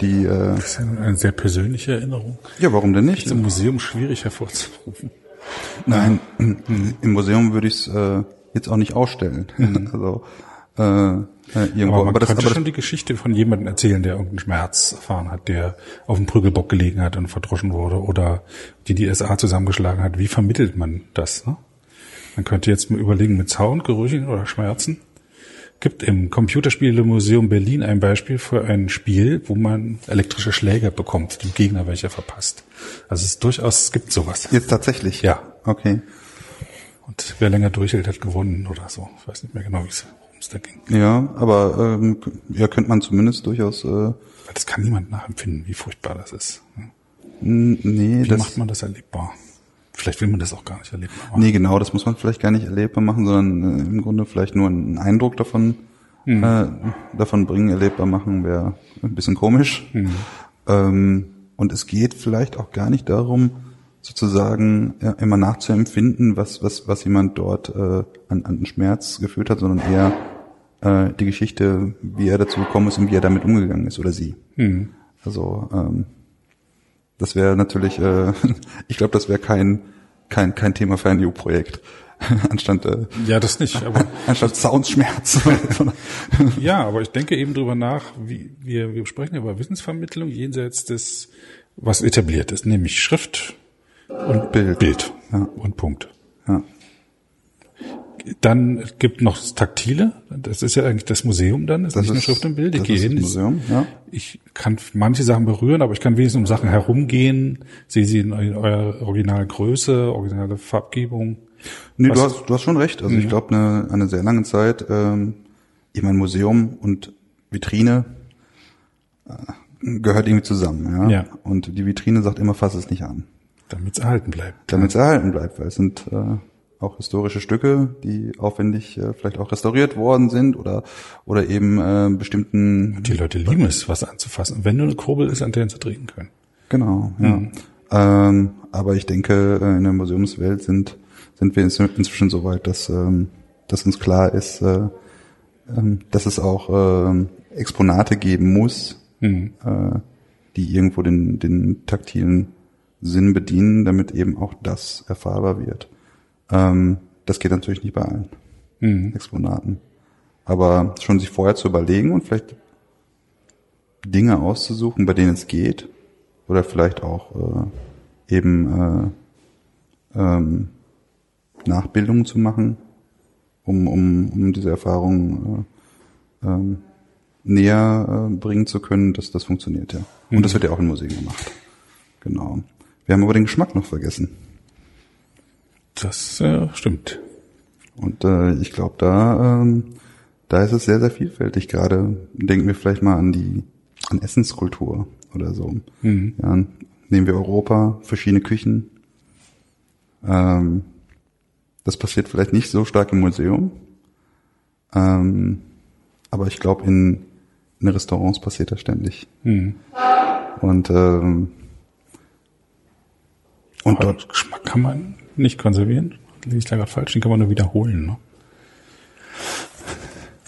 Die, äh, Das ist ja eine sehr persönliche Erinnerung. ja, warum denn nicht? Ist im Museum schwierig hervorzurufen. Nein, im Museum würde ich es äh, jetzt auch nicht ausstellen. (laughs) Also äh, äh, irgendwo. Aber man Aber das, könnte aber schon das, die Geschichte von jemandem erzählen, der irgendeinen Schmerz erfahren hat, der auf dem Prügelbock gelegen hat und verdroschen wurde oder die die SA zusammengeschlagen hat. Wie vermittelt man das? Ne? Man könnte jetzt mal überlegen mit Sound, Gerüchen oder Schmerzen. Gibt im Computerspielemuseum Berlin ein Beispiel für ein Spiel, wo man elektrische Schläge bekommt, dem Gegner welche verpasst. Also es ist durchaus, es gibt sowas. jetzt tatsächlich. Ja. Okay. Und wer länger durchhält, hat gewonnen oder so. Ich weiß nicht mehr genau, wie es da ging. Ja, aber ähm, ja, könnte man zumindest durchaus. Äh, Weil das kann niemand nachempfinden, wie furchtbar das ist. n- nee, Wie das, macht man das erlebbar? Vielleicht will man das auch gar nicht erleben. aber- nee, genau, das muss man vielleicht gar nicht erlebbar machen, sondern äh, im Grunde vielleicht nur einen Eindruck davon äh, davon bringen, erlebbar machen wäre ein bisschen komisch. Ähm, und es geht vielleicht auch gar nicht darum, sozusagen ja, immer nachzuempfinden, was, was, was jemand dort äh, an, an Schmerz gefühlt hat, sondern eher äh, die Geschichte, wie er dazu gekommen ist und wie er damit umgegangen ist oder sie. Also ähm, das wäre natürlich, äh, (laughs) ich glaube, das wäre kein, kein, kein Thema für ein EU-Projekt. (laughs) anstatt, äh, Ja, das nicht. (laughs) Aber anstatt Soundschmerz. ja, aber ich denke eben drüber nach, wie wir, wir sprechen ja über Wissensvermittlung jenseits des, was etabliert ist, nämlich Schrift und Bild. Bild Ja. und Punkt. ja. Dann gibt noch das Taktile. Das ist ja eigentlich das Museum dann. Das ist Das nicht nur ist- Schrift und Bild. Ich gehe ist hin. Museum, ja. Ich kann manche Sachen berühren, aber ich kann wenigstens um Sachen herumgehen, sehe sie in eu- eurer Originalgröße, originale Farbgebung. Nee, Was- du hast, du hast schon recht. Also ich glaube, eine, eine sehr lange Zeit, ähm, ich mein Museum und Vitrine äh, gehört irgendwie zusammen. Ja? Ja. Und die Vitrine sagt immer, fass es nicht an. Damit es erhalten bleibt. damit es erhalten bleibt, weil es sind äh, auch historische Stücke, die aufwendig äh, vielleicht auch restauriert worden sind oder oder eben äh, bestimmten Die Leute lieben es, was anzufassen. Wenn nur eine Kurbel ist, an der sie drehen können. genau ja. Ähm, aber ich denke äh, in der Museumswelt sind sind wir inzwischen so weit, dass ähm, dass uns klar ist, äh, ähm, dass es auch ähm, Exponate geben muss, äh, die irgendwo den den taktilen Sinn bedienen, damit eben auch das erfahrbar wird. Ähm, das geht natürlich nicht bei allen Exponaten. Aber schon sich vorher zu überlegen und vielleicht Dinge auszusuchen, bei denen es geht, oder vielleicht auch äh, eben äh, ähm, Nachbildungen zu machen, um, um, um diese Erfahrung äh, ähm, näher äh, bringen zu können, dass das funktioniert ja. Und das wird ja auch in Museen gemacht. Genau. Wir haben aber den Geschmack noch vergessen. Das äh, stimmt. Und äh, ich glaube, da, ähm, da ist es sehr, sehr vielfältig. Gerade denken wir vielleicht mal an die an Essenskultur oder so. Ja, nehmen wir Europa, verschiedene Küchen. Ähm, das passiert vielleicht nicht so stark im Museum. Ähm, aber ich glaube, in, in Restaurants passiert das ständig. Und, ähm, und dort Geschmack kann man nicht konservieren. Liege ich da gerade falsch? Den kann man nur wiederholen. Ne?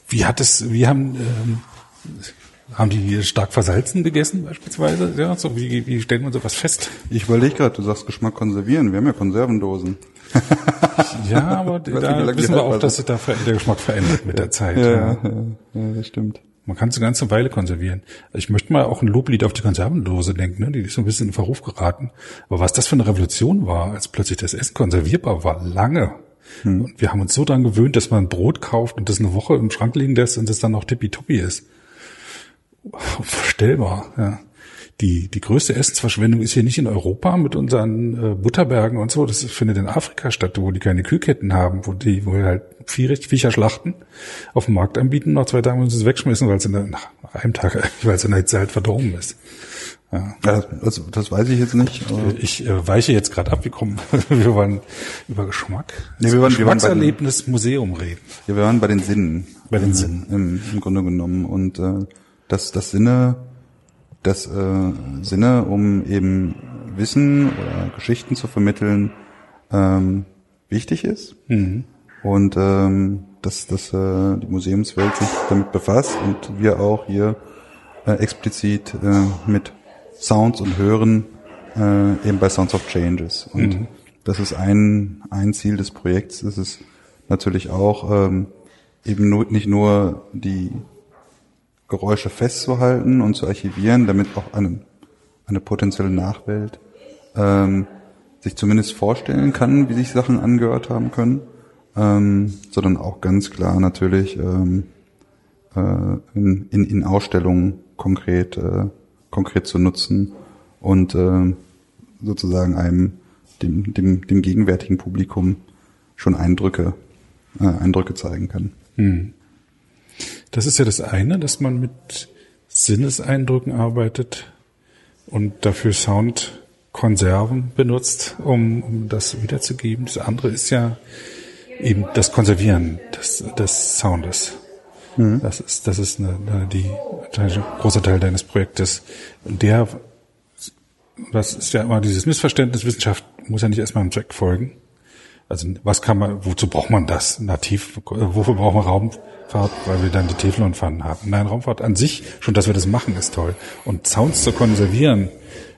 Wie hat es, wie haben, ähm, haben die stark versalzen gegessen beispielsweise? Ja, so wie, wie stellt man sowas fest? Ich überlege gerade, du sagst Geschmack konservieren. Wir haben ja Konservendosen. (laughs) ja, aber da wissen wir auch, dass sich da der Geschmack verändert mit der Zeit. Ja, ja. ja, ja das stimmt. Man kann es eine ganze Weile konservieren. Ich möchte mal auch ein Loblied auf die Konservendose denken, ne? die ist so ein bisschen in Verruf geraten. Aber was das für eine Revolution war, als plötzlich das Essen konservierbar war, lange. Hm. Und wir haben uns so dran gewöhnt, dass man Brot kauft und das eine Woche im Schrank liegen lässt und das dann noch tippitoppi ist. Unvorstellbar, ja. Die, die größte Essensverschwendung ist hier nicht in Europa mit unseren äh, Butterbergen und so. Das findet in Afrika statt, wo die keine Kühlketten haben, wo die, wo wir halt Viech, Viecher schlachten, auf dem Markt anbieten, nach zwei Tagen müssen sie es wegschmeißen, weil es in der, nach, nach einem Tag, (laughs) weil es in der Hitze halt verdorben ist. Ja. ja das, das weiß ich jetzt nicht. ich äh, weiche jetzt gerade ab. Wir kommen, (laughs) wir wollen über Geschmack, nee, wir waren, Geschmackserlebnis den, Museum reden. Ja, wir waren bei den Sinnen. Bei den Sinnen. Im, im Grunde genommen. Und äh, das, das Sinne, das äh, Sinne, um eben Wissen oder Geschichten zu vermitteln, ähm, wichtig ist. Mhm. Und ähm, dass, dass äh, die Museumswelt sich damit befasst und wir auch hier äh, explizit äh, mit Sounds und Hören äh, eben bei Sounds of Changes. Und mhm. das ist ein, ein Ziel des Projekts. Das ist natürlich auch ähm, eben nur, nicht nur die Geräusche festzuhalten und zu archivieren, damit auch eine, eine potenzielle Nachwelt ähm, sich zumindest vorstellen kann, wie sich Sachen angehört haben können, ähm, sondern auch ganz klar natürlich ähm, äh, in, in, in Ausstellungen konkret äh, konkret zu nutzen und äh, sozusagen einem dem, dem, dem gegenwärtigen Publikum schon Eindrücke äh, Eindrücke zeigen kann. Hm. Das ist ja das eine, dass man mit Sinneseindrücken arbeitet und dafür Soundkonserven benutzt, um, um das wiederzugeben. Das andere ist ja eben das Konservieren des, des Soundes. Mhm. Das ist, das ist eine, eine, die, ein großer Teil deines Projektes. Der, das ist ja immer dieses Missverständnis, Wissenschaft muss ja nicht erstmal einem Track folgen. Also was kann man, wozu braucht man das nativ? Wofür braucht man Raumfahrt? Weil wir dann die Teflonpfannen haben. Nein, Raumfahrt an sich, schon dass wir das machen, ist toll. Und Sounds zu konservieren,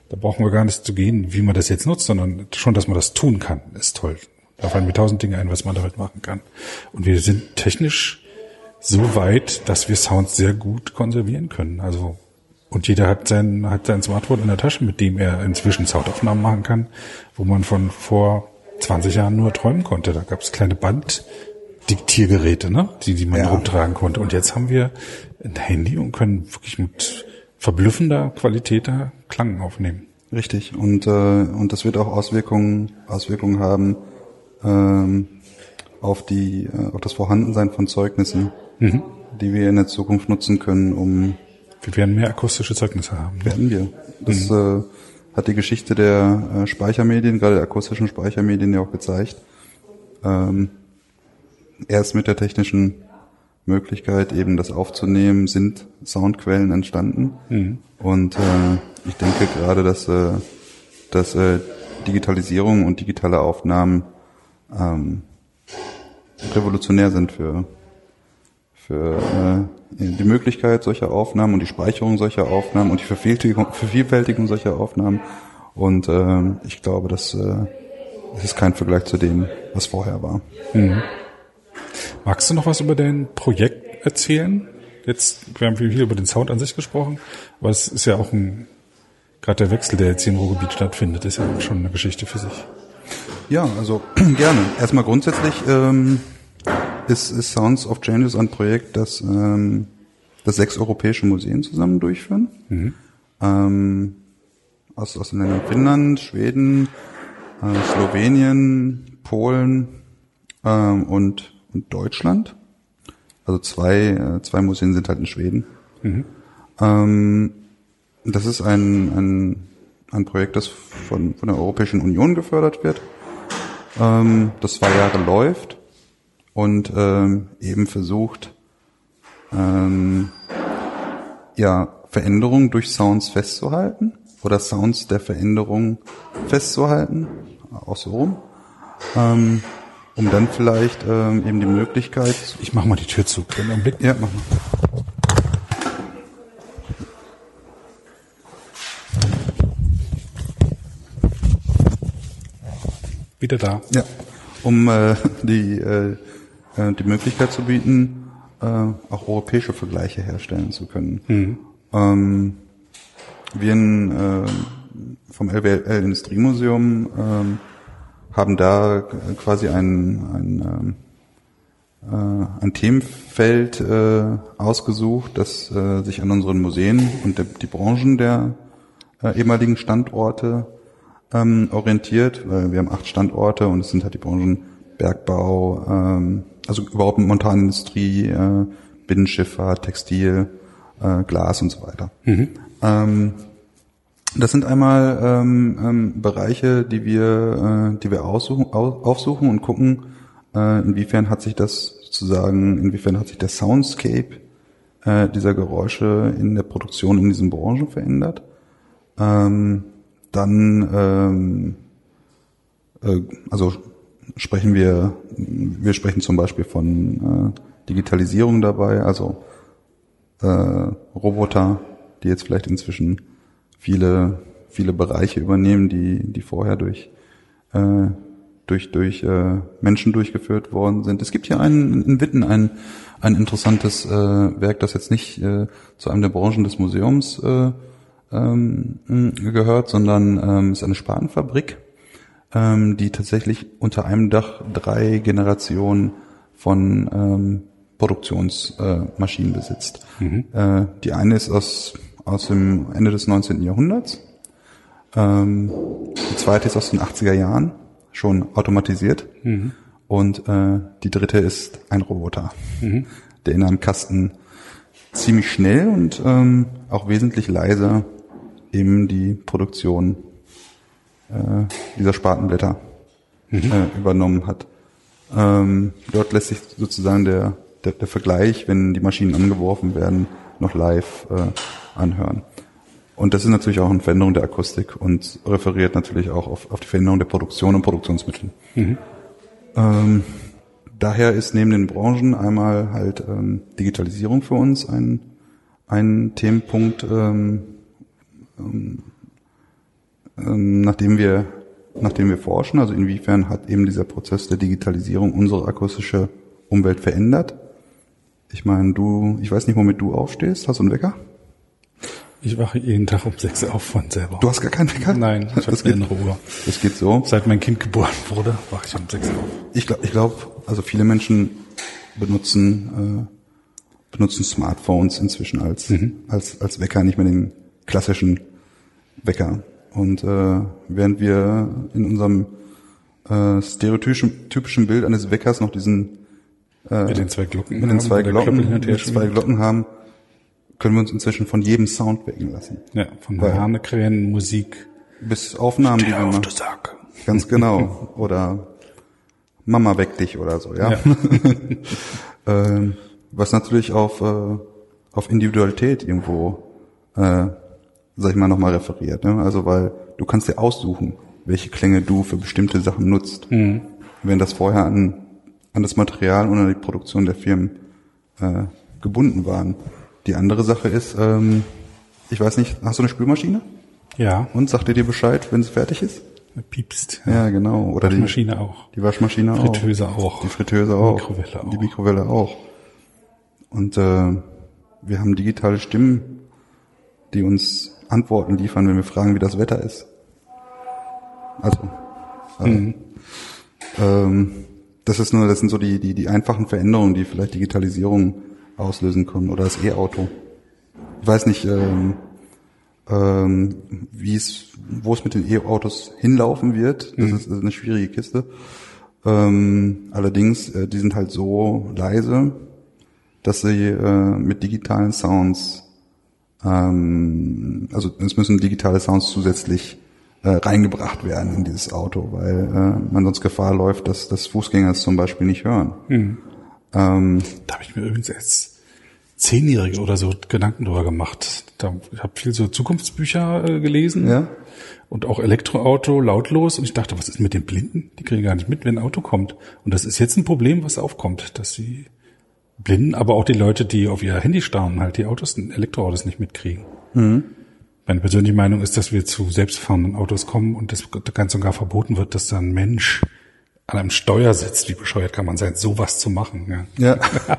da brauchen wir gar nicht zu gehen, wie man das jetzt nutzt, sondern schon, dass man das tun kann, ist toll. Da fallen mir tausend Dinge ein, was man damit machen kann. Und wir sind technisch so weit, dass wir Sounds sehr gut konservieren können. Also und jeder hat sein, hat sein Smartphone in der Tasche, mit dem er inzwischen Soundaufnahmen machen kann, wo man von vor 20 Jahren nur träumen konnte. Da gab es kleine Banddiktiergeräte, ne? die, die man ja. rumtragen konnte. Und jetzt haben wir ein Handy und können wirklich mit verblüffender Qualität da Klang aufnehmen. Richtig. Und, äh, und das wird auch Auswirkungen, Auswirkungen haben ähm, auf, die, äh, auf das Vorhandensein von Zeugnissen, mhm. die wir in der Zukunft nutzen können, um wir werden mehr akustische Zeugnisse haben. Ne? Werden wir. Das mhm. äh, hat die Geschichte der äh, Speichermedien, gerade der akustischen Speichermedien ja auch gezeigt. Ähm, erst mit der technischen Möglichkeit, eben das aufzunehmen, sind Soundquellen entstanden. Mhm. Und äh, ich denke gerade, dass, äh, dass äh, Digitalisierung und digitale Aufnahmen ähm, revolutionär sind für, für äh, die Möglichkeit solcher Aufnahmen und die Speicherung solcher Aufnahmen und die Vervielfältigung, Vervielfältigung solcher Aufnahmen. Und äh, ich glaube, dass äh, es ist kein Vergleich zu dem, was vorher war. Mhm. Magst du noch was über dein Projekt erzählen? Jetzt, wir haben viel über den Sound an sich gesprochen, aber es ist ja auch ein, gerade der Wechsel, der jetzt hier im Ruhrgebiet stattfindet, ist ja auch schon eine Geschichte für sich. Ja, also (clears throat) gerne. Erstmal grundsätzlich ähm, ist, ist Sounds of Changes ein Projekt, das, ähm, das sechs europäische Museen zusammen durchführen. Mhm. Ähm, aus, aus den Ländern Finnland, Schweden, äh, Slowenien, Polen ähm, und, und Deutschland. Also zwei, äh, zwei Museen sind halt in Schweden. Mhm. Ähm, das ist ein, ein, ein Projekt, das von, von der Europäischen Union gefördert wird, ähm, das zwei Jahre läuft und ähm, eben versucht, ähm, ja, Veränderungen durch Sounds festzuhalten oder Sounds der Veränderung festzuhalten, auch so rum. Ähm, um dann vielleicht ähm, eben die Möglichkeit. Ich mach mal die Tür zu. Einen Augenblick. Ja, mach mal. Wieder da. Ja, um äh, die, äh, äh, die Möglichkeit zu bieten, äh, auch europäische Vergleiche herstellen zu können. Mhm. Ähm, wir in, äh, vom LWL Industriemuseum ähm, haben da quasi ein, ein, ähm, äh, ein Themenfeld äh, ausgesucht, das äh, sich an unseren Museen und der, die Branchen der äh, ehemaligen Standorte ähm, orientiert, weil wir haben acht Standorte und es sind halt die Branchen Bergbau, ähm, also überhaupt Montanindustrie, äh, Binnenschifffahrt, Textil, äh, Glas und so weiter. Ähm, das sind einmal ähm, ähm, Bereiche, die wir, äh, die wir aussuchen, au, aufsuchen und gucken, äh, inwiefern hat sich das sozusagen, inwiefern hat sich der Soundscape äh, dieser Geräusche in der Produktion in diesen Branchen verändert. Ähm, dann, ähm, äh, also sprechen wir, wir sprechen zum Beispiel von äh, Digitalisierung dabei, also äh, Roboter, die jetzt vielleicht inzwischen viele, viele Bereiche übernehmen, die, die vorher durch, äh, durch, durch äh, Menschen durchgeführt worden sind. Es gibt hier einen, in Witten ein, ein interessantes äh, Werk, das jetzt nicht äh, zu einem der Branchen des Museums äh, ähm, gehört, sondern ähm, ist eine Spanfabrik, ähm, die tatsächlich unter einem Dach drei Generationen von ähm, Produktionsmaschinen äh, besitzt. Mhm. Äh, die eine ist aus, aus dem Ende des 19. Jahrhunderts. Ähm, die zweite ist aus den 80er Jahren, schon automatisiert. Mhm. Und äh, die dritte ist ein Roboter, der in einem Kasten ziemlich schnell und ähm, auch wesentlich leiser eben die Produktion äh, dieser Spatenblätter äh, übernommen hat. Ähm, dort lässt sich sozusagen der, der, der Vergleich, wenn die Maschinen angeworfen werden, noch live äh, anhören. Und das ist natürlich auch eine Veränderung der Akustik und referiert natürlich auch auf, auf die Veränderung der Produktion und Produktionsmitteln. Ähm, daher ist neben den Branchen einmal halt ähm, Digitalisierung für uns ein, ein Themenpunkt, ähm, ähm, ähm, nachdem wir nachdem wir forschen, also inwiefern hat eben dieser Prozess der Digitalisierung unsere akustische Umwelt verändert. Ich meine, du, ich weiß nicht, womit du aufstehst. Hast du einen Wecker? Ich wache jeden Tag um sechs auf von selber. Du hast gar keinen Wecker? Nein, ich habe das eine geht, innere Uhr. das geht so. Seit mein Kind geboren wurde, wache ich um sechs auf. Ich glaube, ich glaub, also viele Menschen benutzen äh, benutzen Smartphones inzwischen als als als Wecker, nicht mehr den klassischen Wecker. Und äh, während wir in unserem äh, stereotypischen typischen Bild eines Weckers noch diesen Mit den zwei Glocken. mit den zwei Glocken, mit zwei. Glocken haben, können wir uns inzwischen von jedem Sound wecken lassen. Ja, von Hanekränen, Musik. Bis Aufnahmen, die wir auf, machen. du Sack. Ganz genau. Oder Mama weck dich oder so, ja. Ja. (laughs) ähm, was natürlich auf, äh, auf Individualität irgendwo, äh, sag ich mal, nochmal referiert. Ne? Also weil du kannst dir aussuchen, welche Klänge du für bestimmte Sachen nutzt. Wenn das vorher an, an das Material und an die Produktion der Firmen äh, gebunden waren. Die andere Sache ist, ähm, ich weiß nicht, hast du eine Spülmaschine? Ja, Und sagt ihr dir Bescheid, wenn sie fertig ist? piepst. Ja, genau. Oder die, Maschine auch. die Waschmaschine auch. Fritteuse auch. Die Fritteuse auch. Mikrowelle auch. Die Mikrowelle auch. Und äh, wir haben digitale Stimmen, die uns Antworten liefern, wenn wir fragen, wie das Wetter ist. Also, äh, Mhm. ähm, das ist nur, das sind so die, die, die einfachen Veränderungen, die vielleicht Digitalisierung auslösen können oder das E-Auto. Ich weiß nicht, ähm, ähm, wie es, wo es mit den E-Autos hinlaufen wird. Das ist eine schwierige Kiste. Ähm, allerdings, äh, die sind halt so leise, dass sie äh, mit digitalen Sounds, ähm, also es müssen digitale Sounds zusätzlich äh, reingebracht werden in dieses Auto, weil äh, man sonst Gefahr läuft, dass, dass Fußgänger es zum Beispiel nicht hören. Ähm, Da habe ich mir übrigens erst Zehnjährige oder so Gedanken drüber gemacht. Da, ich habe viel so Zukunftsbücher äh, gelesen Ja. und auch Elektroauto lautlos und ich dachte, was ist mit den Blinden? Die kriegen gar nicht mit, wenn ein Auto kommt. Und das ist jetzt ein Problem, was aufkommt, dass die Blinden, aber auch die Leute, die auf ihr Handy starren, halt die Autos, Elektroautos nicht mitkriegen. Meine persönliche Meinung ist, dass wir zu selbstfahrenden Autos kommen und das ganz und gar verboten wird, dass da ein Mensch an einem Steuer sitzt. Wie bescheuert kann man sein, sowas zu machen? Ja. Ja. (laughs)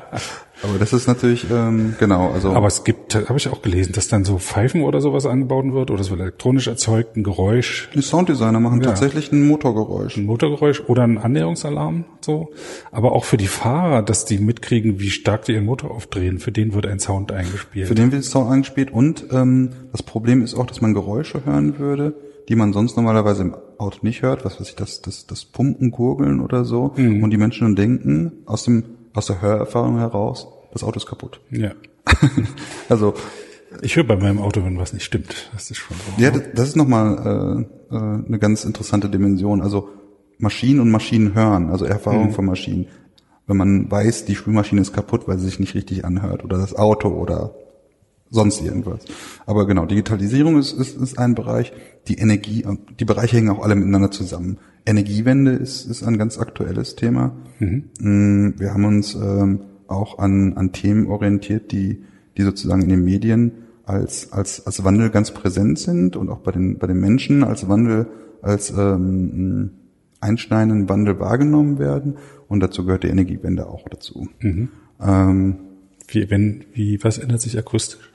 Aber das ist natürlich, ähm, genau, also. Aber es gibt, habe ich auch gelesen, dass dann so Pfeifen oder sowas angebaut wird oder es wird elektronisch erzeugt, ein Geräusch, die Sounddesigner machen Ja. tatsächlich ein Motorgeräusch. ein Motorgeräusch oder ein Annäherungsalarm, so. Aber auch für die Fahrer, dass die mitkriegen, wie stark die ihren Motor aufdrehen, für den wird ein Sound eingespielt. Für den wird Sound eingespielt und ähm, das Problem ist auch, dass man Geräusche hören würde, die man sonst normalerweise im Auto nicht hört, was weiß ich, das, das, das Pumpen, Gurgeln oder so. Und die Menschen dann denken, aus dem, aus der Hörerfahrung heraus, das Auto ist kaputt. ja. (laughs) Also, Ich höre bei meinem Auto, wenn was nicht stimmt. Das ist schon so. ja, das, das ist nochmal äh, äh, eine ganz interessante Dimension. Also Maschinen und Maschinen hören, also Erfahrung von Maschinen. Wenn man weiß, die Spülmaschine ist kaputt, weil sie sich nicht richtig anhört oder das Auto oder sonst irgendwas. Aber genau, Digitalisierung ist, ist, ist ein Bereich. Die Energie, die Bereiche hängen auch alle miteinander zusammen. Energiewende ist, ist ein ganz aktuelles Thema. Mm, Wir haben uns ähm, auch an, an Themen orientiert, die, die sozusagen in den Medien als, als, als Wandel ganz präsent sind und auch bei den, bei den Menschen als Wandel, als ähm, einschneidenden Wandel wahrgenommen werden. Und dazu gehört die Energiewende auch dazu. Ähm, Wie, wenn, wie, was ändert sich akustisch?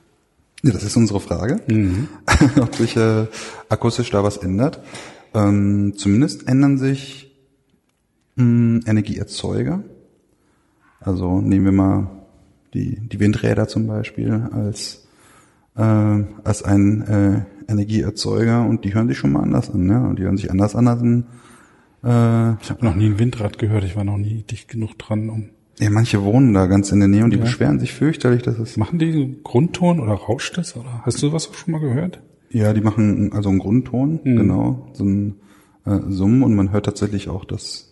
ja, das ist unsere Frage, (laughs) ob sich äh, akustisch da was ändert. Ähm, zumindest ändern sich mh, Energieerzeuger. Also nehmen wir mal die, die Windräder zum Beispiel als, äh, als ein äh, Energieerzeuger und die hören sich schon mal anders an. Ja? Und die hören sich anders an als ein äh, Ich habe noch nie ein Windrad gehört. Ich war noch nie dicht genug dran, um. ja, manche wohnen da ganz in der Nähe und die beschweren sich fürchterlich, dass es Machen die so Grundton oder rauscht das? Oder hast du sowas auch schon mal gehört? Ja, die machen also einen Grundton, genau, so ein äh, Summen und man hört tatsächlich auch das.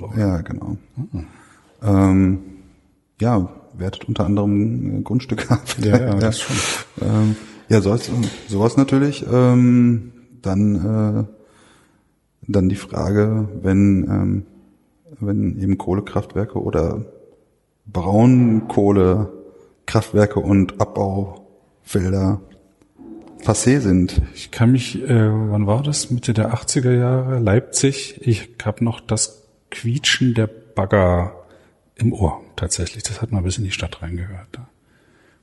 Raus. Ja, genau. Ähm, ja, wertet unter anderem äh, Grundstücke ab. Ja, ja, (laughs) das schon. Ähm, ja, sowas, sowas natürlich. Ähm, dann, äh, dann die Frage, wenn, ähm, wenn eben Kohlekraftwerke oder Braunkohlekraftwerke und Abbaufelder passé sind. Ich kann mich, äh, wann war das? Mitte der 80er Jahre, Leipzig. Ich habe noch das Quietschen der Bagger im Ohr tatsächlich. Das hat mal bis in die Stadt reingehört. Da,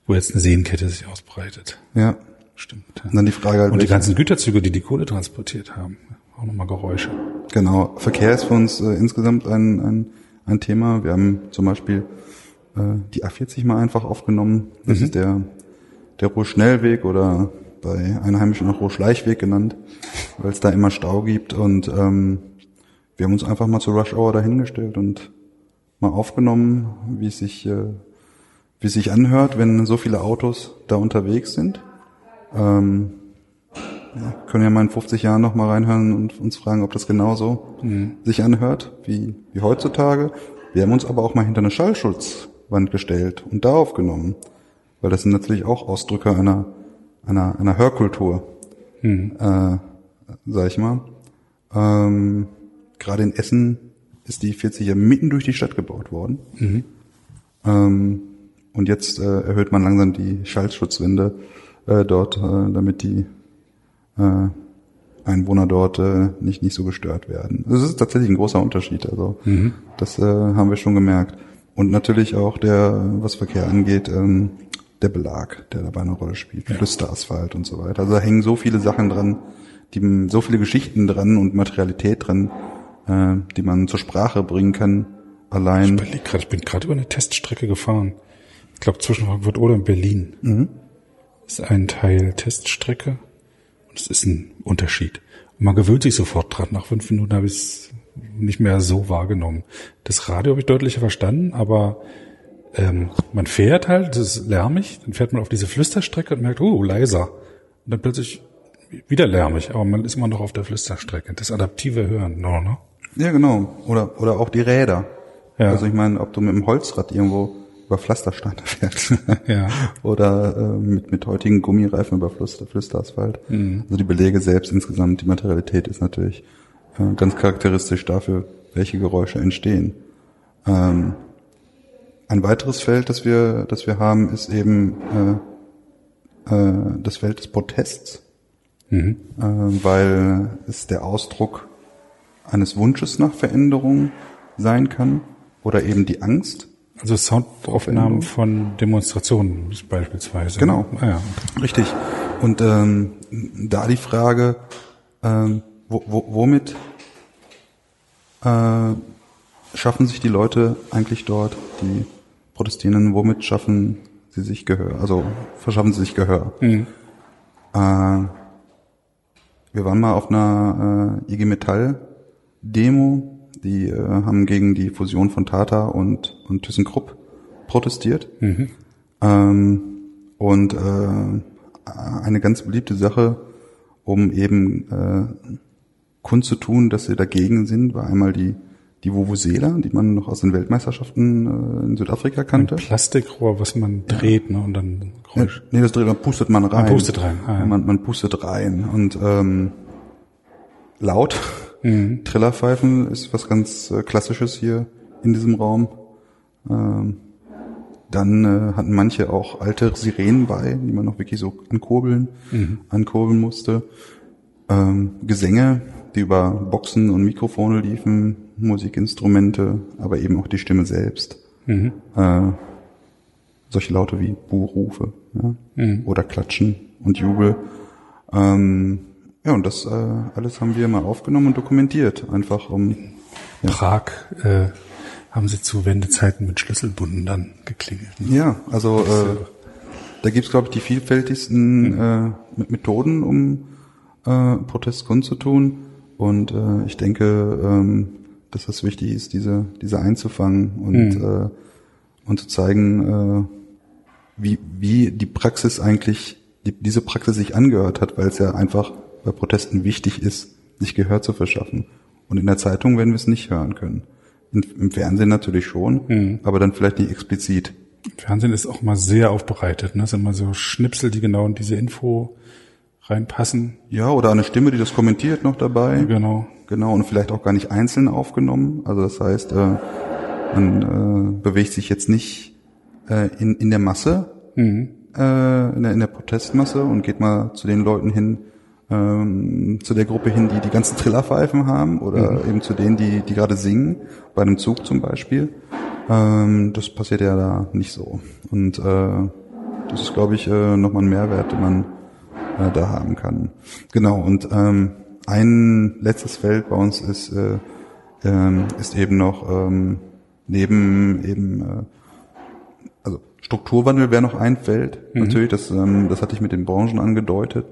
wo jetzt eine Seenkette sich ausbreitet. Ja. Stimmt. Und dann die Frage halt, Und die ganzen Güterzüge, die die Kohle transportiert haben. Auch nochmal Geräusche. Genau, Verkehr ist für uns äh, insgesamt ein, ein, ein Thema. Wir haben zum Beispiel äh, die A40 mal einfach aufgenommen. Das ist der, der Ruhr-Schnellweg oder bei Einheimischen auch Ruhr-Schleichweg genannt, weil es da immer Stau gibt. Und ähm, wir haben uns einfach mal zur Rush Hour dahingestellt und mal aufgenommen, wie es sich, äh, wie es sich anhört, wenn so viele Autos da unterwegs sind. Ähm, ja, können ja mal in 50 Jahren noch mal reinhören und uns fragen, ob das genauso sich anhört wie, wie heutzutage. Wir haben uns aber auch mal hinter eine Schallschutzwand gestellt und da aufgenommen, weil das sind natürlich auch Ausdrücke einer, einer, einer Hörkultur, äh, sag ich mal. Ähm, Gerade in Essen ist die 40 ja mitten durch die Stadt gebaut worden. Ähm, und jetzt äh, erhöht man langsam die Schallschutzwände äh, dort, äh, damit die äh, Einwohner dort äh, nicht nicht so gestört werden. Das ist tatsächlich ein großer Unterschied. Also das äh, haben wir schon gemerkt. Und natürlich auch der, was Verkehr angeht, ähm, der Belag, der dabei eine Rolle spielt, Flüsterasphalt und so weiter. Also da hängen so viele Sachen dran, die so viele Geschichten dran und Materialität dran, äh, die man zur Sprache bringen kann. Ich Allein. grad, ich bin gerade über eine Teststrecke gefahren. Ich glaube zwischen Frankfurt oder in Berlin. Ist ein Teil Teststrecke. Und es ist ein Unterschied. Und man gewöhnt sich sofort dran. Nach fünf Minuten habe ich es nicht mehr so wahrgenommen. Das Radio habe ich deutlicher verstanden, aber ähm, man fährt halt, das ist lärmig, dann fährt man auf diese Flüsterstrecke und merkt, oh, leiser. Und dann plötzlich wieder lärmig, aber man ist immer noch auf der Flüsterstrecke. Das adaptive Hören, no, ne? Ja, genau. Oder, oder auch die Räder. Ja. Also ich meine, ob du mit dem Holzrad irgendwo über Pflastersteine (laughs) fährt. Ja. Oder äh, mit, mit heutigen Gummireifen über Flüster, Flüsterasphalt. Also die Belege selbst insgesamt, die Materialität ist natürlich äh, ganz charakteristisch dafür, welche Geräusche entstehen. Ähm, ein weiteres Feld, das wir, das wir haben, ist eben äh, äh, das Feld des Protests, äh, weil es der Ausdruck eines Wunsches nach Veränderung sein kann oder eben die Angst. Also Soundaufnahmen von Demonstrationen beispielsweise. Genau. Ah, ja. Richtig. Und ähm, da die Frage, ähm, wo, wo, womit äh, schaffen sich die Leute eigentlich dort, die Protestierenden, womit schaffen sie sich Gehör? Also verschaffen sie sich Gehör? Äh, wir waren mal auf einer äh, IG Metall Demo, die äh, haben gegen die Fusion von Tata und, und ThyssenKrupp protestiert. Ähm, und äh, eine ganz beliebte Sache, um eben äh, kundzutun, dass sie dagegen sind, war einmal die die Vuvuzela, die man noch aus den Weltmeisterschaften äh, in Südafrika kannte. Plastikrohr, was man dreht, ne, und dann Ja, Geräusch. nee, das dreht, man pustet man rein. Man pustet rein, ah, ja. man, man pustet rein. Und ähm, laut. Mhm. (laughs) Trillerpfeifen ist was ganz äh, Klassisches hier in diesem Raum. Ähm, dann äh, hatten manche auch alte Sirenen bei, die man noch wirklich so ankurbeln, Mhm. ankurbeln musste. Ähm, Gesänge, die über Boxen und Mikrofone liefen, Musikinstrumente, aber eben auch die Stimme selbst. Mhm. Äh, solche Laute wie Buhrufe ja? Mhm. oder Klatschen und Jubel. Ähm, ja, und das äh, alles haben wir mal aufgenommen und dokumentiert, einfach um Prag äh, haben sie zu Wendezeiten mit Schlüsselbunden dann geklingelt. ne? Ja, also äh, da gibt's glaube ich, die vielfältigsten äh, mit Methoden, um äh, Protest kundzutun. Und äh, ich denke, ähm, dass das wichtig ist, diese, diese einzufangen und, äh, und zu zeigen, äh, wie, wie die Praxis eigentlich, die, diese Praxis sich angehört hat, weil es ja einfach bei Protesten wichtig ist, sich Gehör zu verschaffen. Und in der Zeitung werden wir es nicht hören können. In, Im Fernsehen natürlich schon, aber dann vielleicht nicht explizit. Fernsehen ist auch mal sehr aufbereitet, ne? Es sind immer so Schnipsel, die genau in diese Info reinpassen. Ja, oder eine Stimme, die das kommentiert noch dabei. Genau. Genau, und vielleicht auch gar nicht einzeln aufgenommen. Also das heißt, äh, man äh, bewegt sich jetzt nicht äh, in, in der Masse, äh, in, der, in der Protestmasse und geht mal zu den Leuten hin, ähm, zu der Gruppe hin, die die ganzen Trillerpfeifen haben oder eben zu denen, die, die gerade singen, bei einem Zug zum Beispiel. Ähm, das passiert ja da nicht so. Und äh, das ist, glaube ich, äh, nochmal ein Mehrwert, den man äh, da haben kann. Genau, und ähm, ein letztes Feld bei uns ist, äh, ähm, ist eben noch ähm, neben eben äh, also Strukturwandel wäre noch ein Feld, natürlich, das, ähm, das hatte ich mit den Branchen angedeutet.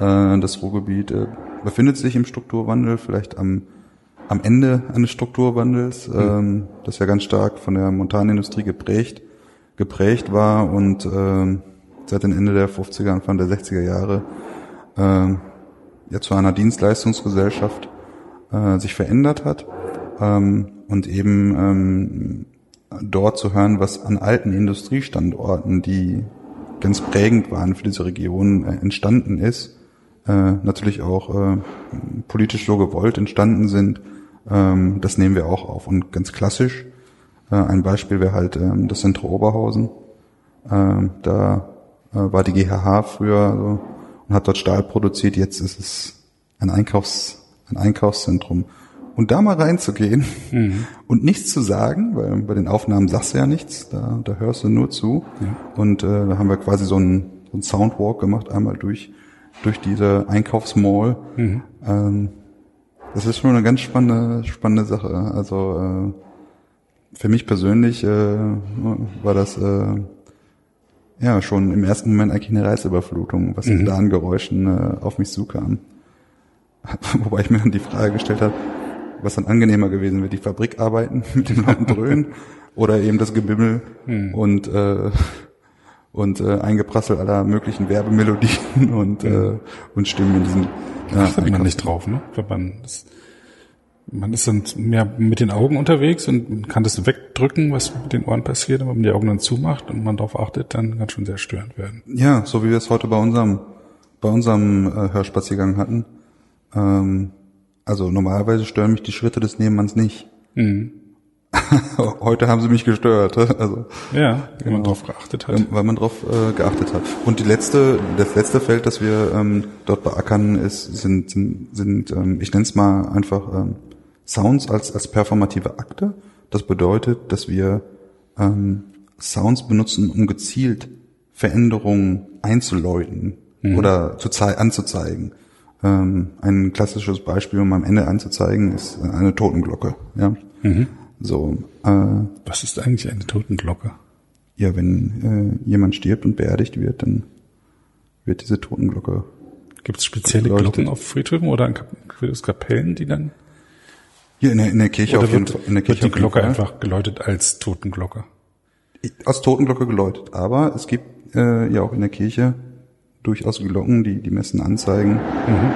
Äh, das Ruhrgebiet äh, befindet sich im Strukturwandel, vielleicht am, am Ende eines Strukturwandels, ähm, das ja ganz stark von der Montanindustrie geprägt, geprägt war und ähm, seit dem Ende der 50er, Anfang der 60er Jahre ähm, ja zu einer Dienstleistungsgesellschaft äh, sich verändert hat ähm, und eben ähm, dort zu hören, was an alten Industriestandorten, die ganz prägend waren für diese Region, äh, entstanden ist, äh, natürlich auch äh, politisch so gewollt entstanden sind, ähm, das nehmen wir auch auf. Und ganz klassisch, äh, ein Beispiel wäre halt ähm, das Zentrum Oberhausen. Ähm, da äh, war die GHH früher so, und hat dort Stahl produziert, jetzt ist es ein Einkaufs, ein Einkaufszentrum. Und da mal reinzugehen und nichts zu sagen, weil bei den Aufnahmen sagst du ja nichts, da, da hörst du nur zu. Und äh, da haben wir quasi so einen, so einen Soundwalk gemacht, einmal durch, durch diese Einkaufsmall. Ähm, das ist schon eine ganz spannende, spannende Sache. Also äh, für mich persönlich äh, war das äh, ja schon im ersten Moment eigentlich eine Reizüberflutung, was da an Geräuschen äh, auf mich zukam. (laughs) Wobei ich mir dann die Frage gestellt habe, was dann angenehmer gewesen wäre, die Fabrikarbeiten (laughs) mit dem lauten Dröhnen (laughs) oder eben das Gebimmel und äh, und äh, eingeprasselt aller möglichen Werbemelodien und äh, und Stimmen in diesem ja, Achtet man nicht drauf, ne? Wenn man das Man ist dann mehr mit den Augen unterwegs und kann das wegdrücken, was mit den Ohren passiert, wenn man die Augen dann zumacht und man darauf achtet, dann kann schon sehr störend werden. Ja, so wie wir es heute bei unserem, bei unserem äh, Hörspaziergang hatten. Ähm, also normalerweise stören mich die Schritte des Nebenmanns nicht. Mhm. (laughs) Heute haben sie mich gestört. Also, Ja, wenn man Genau. darauf geachtet hat. ähm, weil man drauf äh, geachtet hat. Und die letzte, das letzte Feld, das wir ähm, dort beackern, ist, sind, sind, sind ähm, ich nenne es mal einfach ähm, Sounds als, als performative Akte. Das bedeutet, dass wir ähm, Sounds benutzen, um gezielt Veränderungen einzuläuten oder zu zei- anzuzeigen. Ähm, ein klassisches Beispiel, um am Ende anzuzeigen, ist eine Totenglocke. Ja, so. Äh, Was ist eigentlich eine Totenglocke? ja, wenn äh, jemand stirbt und beerdigt wird, dann wird diese Totenglocke. Gibt es spezielle. Glocken auf Friedhöfen oder in Kapellen, die dann Hier in der, in der Kirche oder auf jeden wird, Fall. In der wird Kirche die auf jeden Glocke einfach geläutet als Totenglocke? Aus Totenglocke geläutet. Aber es gibt äh, ja auch in der Kirche durchaus Glocken, die die Messen anzeigen,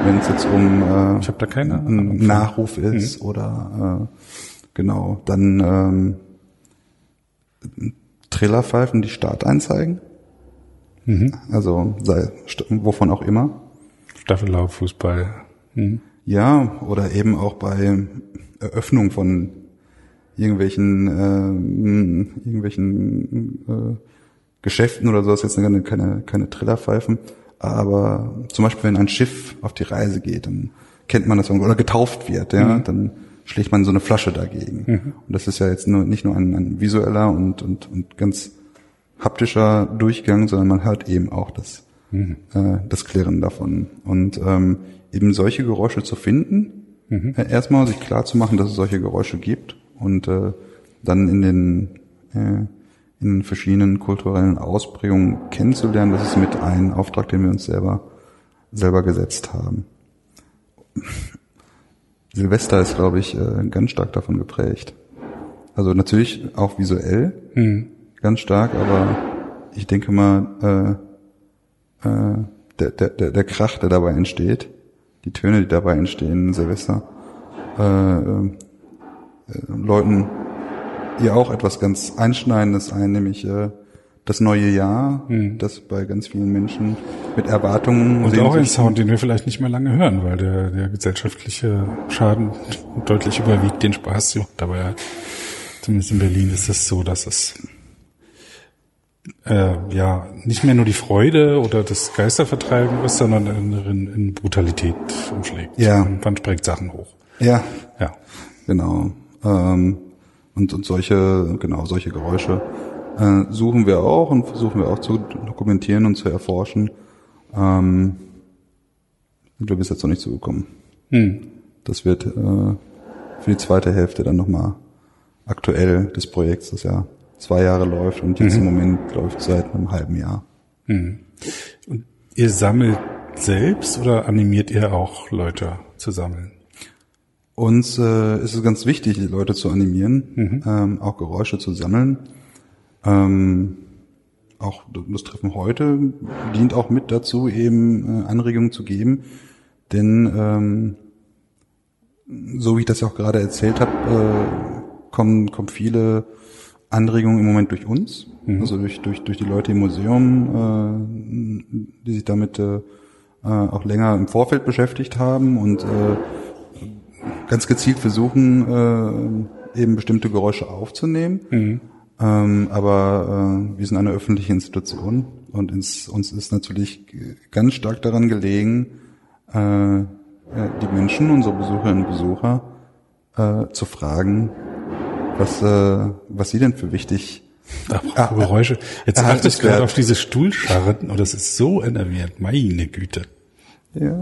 wenn es jetzt um äh, Ich habe da keine Ahnung. Nachruf ist oder äh, genau, dann ähm, Trillerpfeifen, die Starteinzeigen. Mhm. Also sei, wovon auch immer. Staffellauf, Fußball. Mhm. Ja, oder eben auch bei Eröffnung von irgendwelchen ähm, irgendwelchen äh, Geschäften oder sowas. Jetzt keine keine, keine Trillerpfeifen, aber zum Beispiel wenn ein Schiff auf die Reise geht, dann kennt man das irgendwo oder getauft wird, ja, dann schlägt man so eine Flasche dagegen. Und das ist ja jetzt nur nicht nur ein, ein visueller und, und und ganz haptischer Durchgang, sondern man hört eben auch das äh, das Klirren davon. Und ähm, eben solche Geräusche zu finden, äh, erstmal sich klar zu machen, dass es solche Geräusche gibt und äh, dann in den äh, in verschiedenen kulturellen Ausprägungen kennenzulernen, das ist mit ein Auftrag, den wir uns selber selber gesetzt haben. Silvester ist, glaube ich, äh, ganz stark davon geprägt. Also natürlich auch visuell ganz stark, aber ich denke mal, äh, äh, der, der, der Krach, der dabei entsteht, die Töne, die dabei entstehen, Silvester, äh, äh, Leuten ja auch etwas ganz Einschneidendes ein, nämlich äh, das neue Jahr, das bei ganz vielen Menschen mit Erwartungen Und auch ein Sound, den wir vielleicht nicht mehr lange hören, weil der, der gesellschaftliche Schaden (laughs) deutlich überwiegt den Spaß. Ja, dabei, zumindest in Berlin ist es so, dass es äh, ja nicht mehr nur die Freude oder das Geistervertreiben ist, sondern in, in, in Brutalität umschlägt. Ja. Man, man sprengt Sachen hoch. Ja, Ja. Genau. Ähm, und, und solche, genau, solche Geräusche äh, suchen wir auch und versuchen wir auch zu dokumentieren und zu erforschen. Ähm, sind wir bis jetzt noch nicht zugekommen. Hm. Das wird äh, für die zweite Hälfte dann nochmal aktuell des Projekts, das ja zwei Jahre läuft und jetzt im Moment läuft seit einem halben Jahr. Und ihr sammelt selbst oder animiert ihr auch Leute zu sammeln? Uns äh, ist es ganz wichtig, die Leute zu animieren, ähm, auch Geräusche zu sammeln. Ähm, auch das Treffen heute dient auch mit dazu, eben äh, Anregungen zu geben. Denn ähm, so wie ich das ja auch gerade erzählt habe, äh, kommen, kommen viele Anregungen im Moment durch uns, also durch, durch, durch die Leute im Museum, äh, die sich damit äh, äh, auch länger im Vorfeld beschäftigt haben und äh, ganz gezielt versuchen, äh, eben bestimmte Geräusche aufzunehmen. Ähm, aber äh, wir sind eine öffentliche Institution und ins, uns ist natürlich ganz stark daran gelegen, äh, äh, die Menschen, unsere Besucherinnen und Besucher, äh, zu fragen, was, äh, was sie denn für wichtig (laughs) Apropos Geräusche. Jetzt ah, achte ich gerade auf diese Stuhlscharren und das ist so enervierend. Meine Güte. Ja,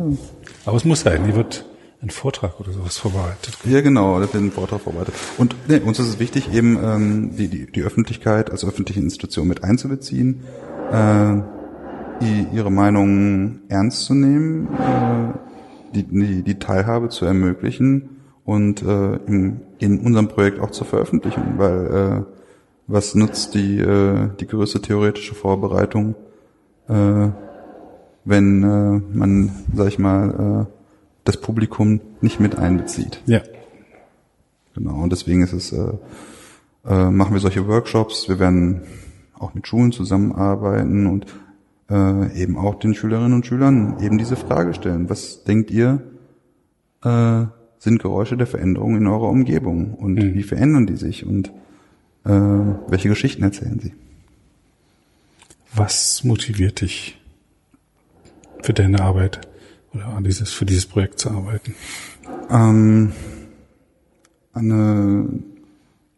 Aber es muss sein. Hier wird ein Vortrag oder sowas vorbereitet. ja genau, da wird ein Vortrag vorbereitet. Und nee, uns ist es wichtig, eben ähm, die, die, die Öffentlichkeit als öffentliche Institution mit einzubeziehen, äh, i- ihre Meinung ernst zu nehmen, äh, die, die, die Teilhabe zu ermöglichen und äh, in, in unserem Projekt auch zu veröffentlichen, weil äh, was nutzt die, äh, die größte theoretische Vorbereitung, äh, wenn äh, man, sag ich mal, äh, das Publikum nicht mit einbezieht. Ja. Genau, und deswegen ist es, äh, äh, machen wir solche Workshops. Wir werden auch mit Schulen zusammenarbeiten und äh, eben auch den Schülerinnen und Schülern eben diese Frage stellen. Was denkt ihr, äh, sind Geräusche der Veränderung in eurer Umgebung und mhm. wie verändern die sich und äh, welche Geschichten erzählen sie? Was motiviert dich für deine Arbeit oder an dieses, für dieses Projekt zu arbeiten? Ähm, eine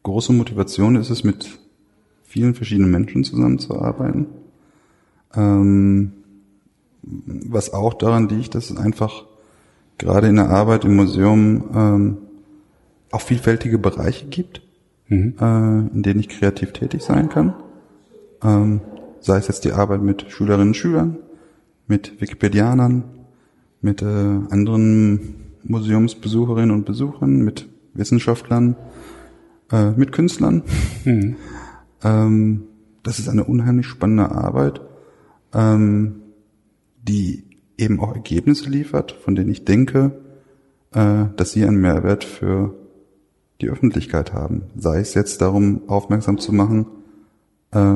große Motivation ist es, mit vielen verschiedenen Menschen zusammenzuarbeiten. Ähm, was auch daran liegt, dass es einfach gerade in der Arbeit im Museum ähm, auch vielfältige Bereiche gibt, mhm. äh, in denen ich kreativ tätig sein kann. Ähm, sei es jetzt die Arbeit mit Schülerinnen und Schülern, mit Wikipedianern, mit äh, anderen Museumsbesucherinnen und Besuchern, mit Wissenschaftlern, äh, mit Künstlern. Mhm. Ähm, das ist eine unheimlich spannende Arbeit, ähm, die eben auch Ergebnisse liefert, von denen ich denke, äh, dass sie einen Mehrwert für die Öffentlichkeit haben. Sei es jetzt darum, aufmerksam zu machen, äh,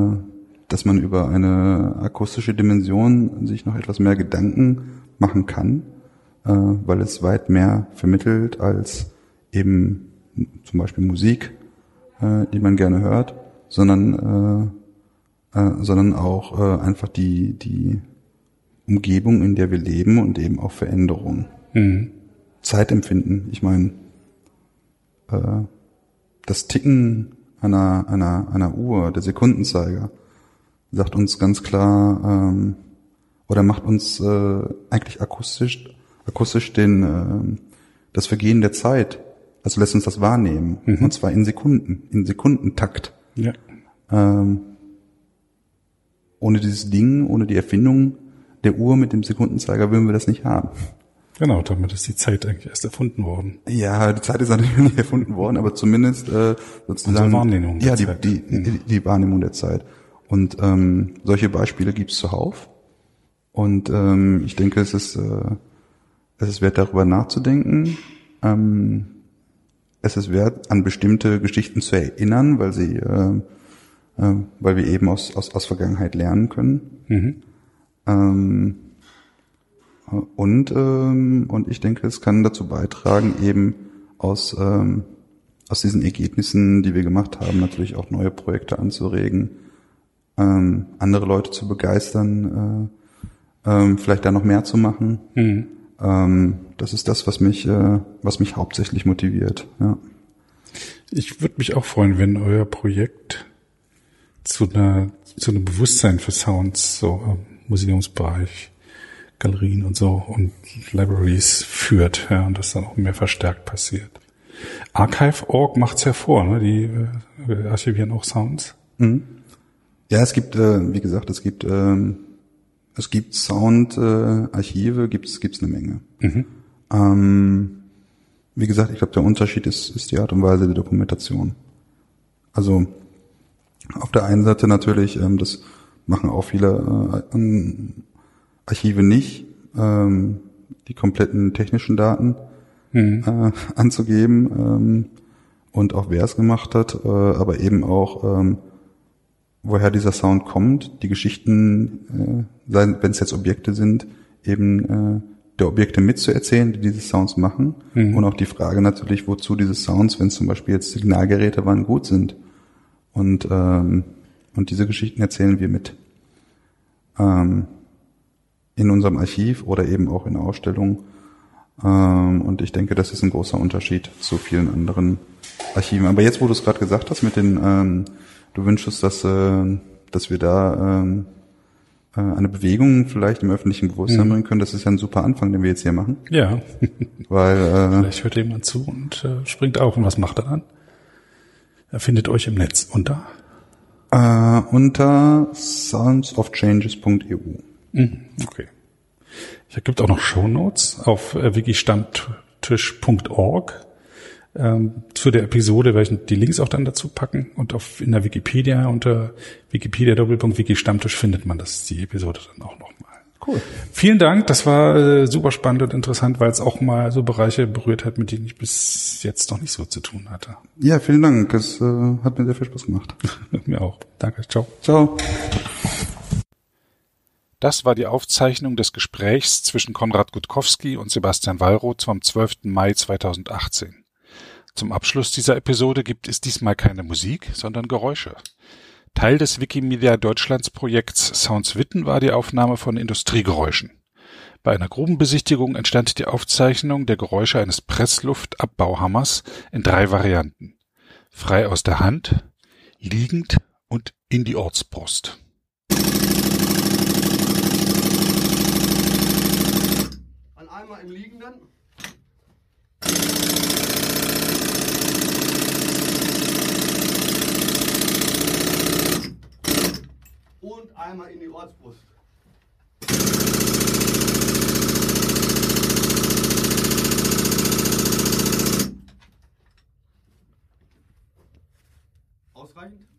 dass man über eine akustische Dimension sich noch etwas mehr Gedanken machen kann, äh, weil es weit mehr vermittelt als eben zum Beispiel Musik, die man gerne hört, sondern sondern auch einfach die die Umgebung, in der wir leben und eben auch Veränderungen. Mhm. Zeitempfinden. Ich meine, äh, das Ticken einer, einer, einer Uhr, der Sekundenzeiger, sagt uns ganz klar ähm, oder macht uns äh, eigentlich akustisch, akustisch den, äh, das Vergehen der Zeit. Also lässt uns das wahrnehmen. Mhm. Und zwar in Sekunden, in Sekundentakt. Ja. Ähm, ohne dieses Ding, ohne die Erfindung der Uhr mit dem Sekundenzeiger würden wir das nicht haben. Genau, damit ist die Zeit eigentlich erst erfunden worden. Ja, die Zeit ist (laughs) natürlich nicht erfunden worden, aber zumindest äh, sozusagen Unsere Wahrnehmung ja, die. Die, die, die Wahrnehmung der Zeit. Und ähm, solche Beispiele gibt's zuhauf. Und ähm, ich denke, es ist, äh, es ist wert, darüber nachzudenken. Ähm, es ist wert, an bestimmte Geschichten zu erinnern, weil sie, äh, äh, weil wir eben aus, aus, aus Vergangenheit lernen können. Mhm. Ähm, und, ähm, und ich denke, es kann dazu beitragen, eben aus, ähm, aus diesen Ergebnissen, die wir gemacht haben, natürlich auch neue Projekte anzuregen, ähm, andere Leute zu begeistern, äh, ähm, vielleicht da noch mehr zu machen. Mhm. Ähm, das ist das, was mich, äh, was mich hauptsächlich motiviert. Ja. Ich würde mich auch freuen, wenn euer Projekt zu einer zu einem Bewusstsein für Sounds so ähm, Museumsbereich, Galerien und so und Libraries führt, ja, und das dann auch mehr verstärkt passiert. Archive.org macht's hervor, ne? Die äh, archivieren auch Sounds. Mhm. Ja, es gibt, äh, wie gesagt, es gibt äh, es gibt Sound-Archive, äh, gibt's gibt's eine Menge. Mhm. Ähm, wie gesagt, ich glaube, der Unterschied ist, ist die Art und Weise der Dokumentation. Also auf der einen Seite natürlich ähm, das machen auch viele äh, Archive nicht, ähm, die kompletten technischen Daten mhm. äh, (laughs) anzugeben ähm, und auch wer es gemacht hat, äh, aber eben auch ähm, woher dieser Sound kommt, die Geschichten, äh, wenn es jetzt Objekte sind, eben äh, der Objekte mitzuerzählen, die diese Sounds machen mhm. und auch die Frage natürlich, wozu diese Sounds, wenn es zum Beispiel jetzt Signalgeräte waren, gut sind. Und ähm, und diese Geschichten erzählen wir mit ähm, in unserem Archiv oder eben auch in Ausstellungen. Ähm, und ich denke, das ist ein großer Unterschied zu vielen anderen Archiven. Aber jetzt, wo du es gerade gesagt hast, mit den, ähm, du wünschst, dass, äh, dass wir da ähm, äh, eine Bewegung vielleicht im öffentlichen Bewusstsein mhm. bringen können. Das ist ja ein super Anfang, den wir jetzt hier machen. Ja. (laughs) Weil äh, vielleicht hört jemand zu und äh, springt auf. Und was macht er dann? Er findet euch im Netz unter äh, unter soundsofchanges.eu. Mhm, okay. Es gibt auch noch Show Notes auf äh, wikistammtisch.org. Ähm, zu der Episode werde ich die Links auch dann dazu packen und auf in der Wikipedia unter Wikipedia Doppelpunkt Wiki Stammtisch findet man das die Episode dann auch nochmal. Cool. Vielen Dank. Das war äh, super spannend und interessant, weil es auch mal so Bereiche berührt hat, mit denen ich bis jetzt noch nicht so zu tun hatte. Ja, vielen Dank. Es äh, hat mir sehr viel Spaß gemacht. (laughs) mir auch. Danke. Ciao. Ciao. Das war die Aufzeichnung des Gesprächs zwischen Konrad Gutkowski und Sebastian Wallroth vom 12. Mai 2018. Zum Abschluss dieser Episode gibt es diesmal keine Musik, sondern Geräusche. Teil des Wikimedia Deutschlands Projekts Sounds Witten war die Aufnahme von Industriegeräuschen. Bei einer Grubenbesichtigung entstand die Aufzeichnung der Geräusche eines Pressluftabbauhammers in drei Varianten. Frei aus der Hand, liegend und in die Ortspost. An einmal im Liegenden. einmal in die Ortsbrust. Ausreichend?